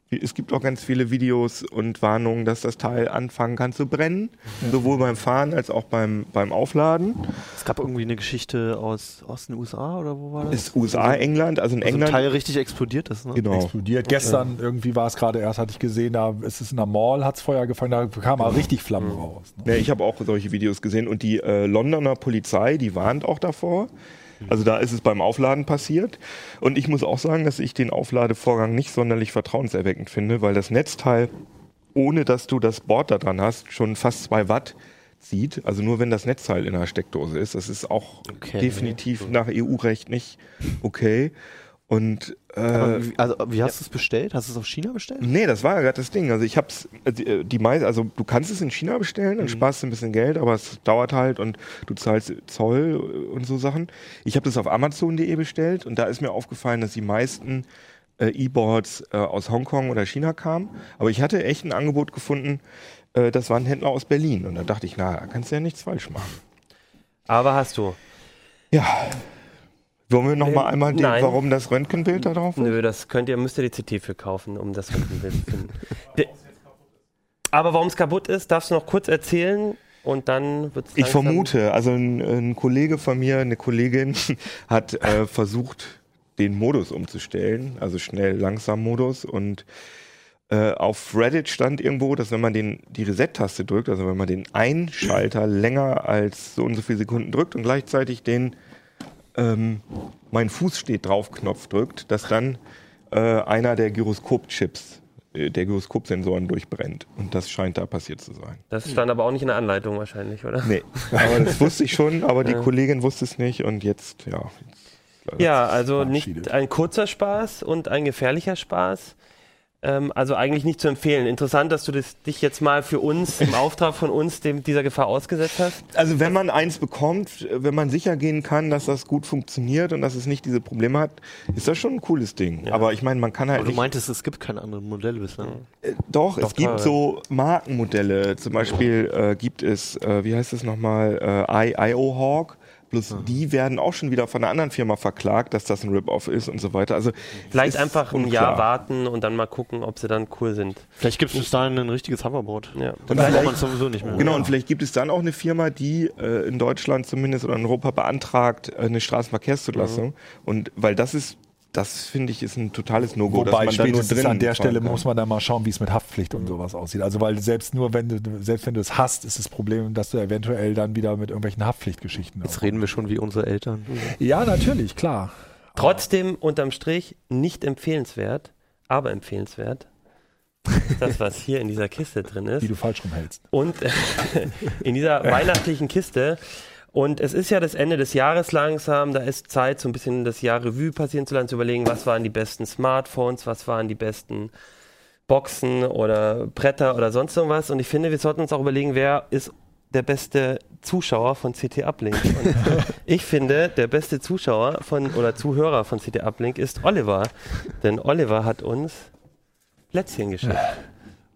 es gibt auch ganz viele Videos und Warnungen, dass das Teil anfangen kann zu brennen, sowohl beim Fahren als auch beim, beim Aufladen. Es gab irgendwie eine Geschichte aus, den USA oder wo war das? Ist USA, England, also in also ein England. Teil richtig explodiert ist, ne? genau. explodiert. Gestern irgendwie war es gerade erst, hatte ich gesehen, da ist es in der Mall, hat es Feuer gefangen, da kam aber richtig Flammen raus. Ne? Ja, ich habe auch solche Videos gesehen und die äh, Londoner Polizei, die warnt auch davor. Also da ist es beim Aufladen passiert. Und ich muss auch sagen, dass ich den Aufladevorgang nicht sonderlich vertrauenserweckend finde, weil das Netzteil, ohne dass du das Board da dran hast, schon fast zwei Watt zieht. Also nur wenn das Netzteil in der Steckdose ist. Das ist auch Okay. definitiv nach EU-Recht nicht okay. Und äh, wie, also, wie hast du es bestellt? Hast du es auf China bestellt? Nee, das war ja gerade das Ding. Also ich hab's, äh, die, äh, die also du kannst es in China bestellen, dann sparst du ein bisschen Geld, aber es dauert halt und du zahlst Zoll äh, und so Sachen. Ich habe das auf Amazon.de bestellt und da ist mir aufgefallen, dass die meisten äh, E-Boards äh, aus Hongkong oder China kamen. Aber ich hatte echt ein Angebot gefunden, das war ein Händler aus Berlin. Und da dachte ich, na, da kannst du ja nichts falsch machen. Aber hast du. Ja. Wollen wir noch mal Ähm, einmal, den, nein. warum das Röntgenbild da drauf ist? Nö, das könnt ihr, müsst ihr die CT für kaufen, um das Röntgenbild zu finden. De- Aber warum es kaputt ist, darfst du noch kurz erzählen und dann wird es Ich vermute, also ein, ein Kollege von mir, eine Kollegin hat äh, versucht, den Modus umzustellen, also schnell langsam Modus und äh, auf Reddit stand irgendwo, dass wenn man den, die Reset-Taste drückt, also wenn man den Einschalter länger als so und so viele Sekunden drückt und gleichzeitig den ähm, mein Fuß steht drauf Knopf drückt, dass dann äh, einer der Gyroskop-Chips, äh, der Gyroskop-Sensoren durchbrennt. Und das scheint da passiert zu sein. Das stand aber auch nicht in der Anleitung wahrscheinlich, oder? Nee, aber das wusste ich schon, aber die Ja. Kollegin wusste es nicht und jetzt, ja. Jetzt, Ja, also nicht ein kurzer Spaß und ein gefährlicher Spaß. Ähm, also eigentlich nicht zu empfehlen. Interessant, dass du das, dich jetzt mal für uns, im Auftrag von uns, dem, dieser Gefahr ausgesetzt hast. Also wenn man eins bekommt, wenn man sicher gehen kann, dass das gut funktioniert und dass es nicht diese Probleme hat, ist das schon ein cooles Ding. Aber ich meine, man kann halt Aber du nicht, meintest, es gibt keine anderen Modelle bislang. äh, doch, Doch, es gibt so Markenmodelle. Zum Beispiel äh, gibt es, äh, wie heißt es nochmal, äh, IO Hawk. Bloß die werden auch schon wieder von einer anderen Firma verklagt, dass das ein Rip-Off ist und so weiter. Also Vielleicht einfach ein unklar. Jahr warten und dann mal gucken, ob sie dann cool sind. Vielleicht gibt es bis dahin ein richtiges Hoverboard. Ja. Und dann braucht man es sowieso nicht mehr. Genau, und vielleicht gibt es dann auch eine Firma, die äh, in Deutschland zumindest oder in Europa beantragt, äh, eine Straßenverkehrszulassung. Und weil das ist, das finde ich, ist ein totales No-Go. dass Wobei spätestens an der Stelle kann. muss man dann mal schauen, wie es mit Haftpflicht und sowas aussieht. Also weil selbst nur wenn du selbst wenn du es hast, ist das Problem, dass du eventuell dann wieder mit irgendwelchen Haftpflichtgeschichten. Jetzt reden wir schon wie unsere Eltern. Ja, natürlich, klar. Trotzdem unterm Strich nicht empfehlenswert, aber empfehlenswert. Das, was hier in dieser Kiste drin ist. Wie du falsch rumhältst. und in dieser weihnachtlichen Kiste. Und es ist ja das Ende des Jahres langsam, da ist Zeit, so ein bisschen das Jahr Revue passieren zu lassen, zu überlegen, was waren die besten Smartphones, was waren die besten Boxen oder Bretter oder sonst irgendwas. Und ich finde, wir sollten uns auch überlegen, wer ist der beste Zuschauer von CT Uplink. Und ich finde, der beste Zuschauer von oder Zuhörer von CT Uplink ist Oliver. Denn Oliver hat uns Plätzchen geschickt.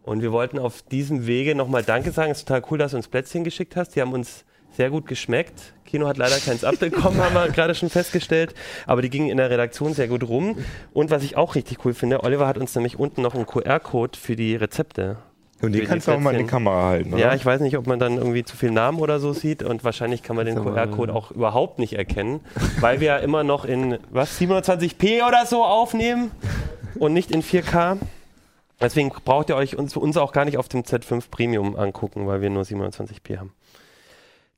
Und wir wollten auf diesem Wege nochmal Danke sagen. Es ist total cool, dass du uns Plätzchen geschickt hast. Die haben uns sehr gut geschmeckt. Kino hat leider keins abbekommen, haben wir gerade schon festgestellt. Aber die gingen in der Redaktion sehr gut rum. Und was ich auch richtig cool finde, Oliver hat uns nämlich unten noch einen QR-Code für die Rezepte. Und den kannst du auch mal in die. Kamera halten, oder? Ja, ich weiß nicht, ob man dann irgendwie zu viel Namen oder so sieht und wahrscheinlich kann man den QR-Code auch überhaupt nicht erkennen, weil wir ja immer noch in was 27p oder so aufnehmen und nicht in 4K. Deswegen braucht ihr euch uns, uns auch gar nicht auf dem Z5 Premium angucken, weil wir nur 27p haben.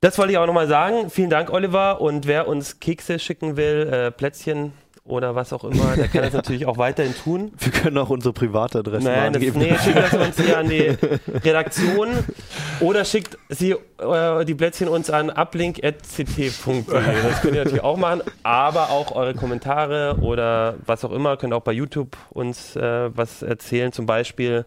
Das wollte ich auch nochmal sagen. Vielen Dank, Oliver. Und wer uns Kekse schicken will, äh, Plätzchen oder was auch immer, der kann das natürlich auch weiterhin tun. Wir können auch unsere Privatadresse Nein, angeben. nee, schickt das uns hier an die Redaktion oder schickt sie äh, die Plätzchen uns an uplink.ct.de. Das könnt ihr natürlich auch machen, aber auch eure Kommentare oder was auch immer, könnt auch bei YouTube uns äh, was erzählen. Zum Beispiel,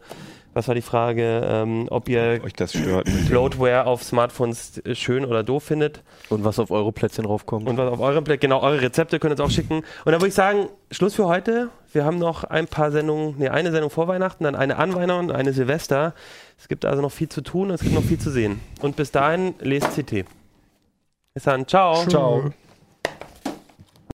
was war die Frage, ähm, ob ihr Euch das stört. Floatware auf Smartphones äh, schön oder doof findet. Und was auf eure Plätzchen raufkommt. Und was auf eurem Blatt, genau, eure Rezepte könnt ihr uns auch schicken. Und dann würde ich sagen, Schluss für heute. Wir haben noch ein paar Sendungen, nee, eine Sendung vor Weihnachten, dann eine an Weihnachten und eine Silvester. Es gibt also noch viel zu tun und es gibt noch viel zu sehen. Und bis dahin, lest CT. Bis dann, ciao. Ciao.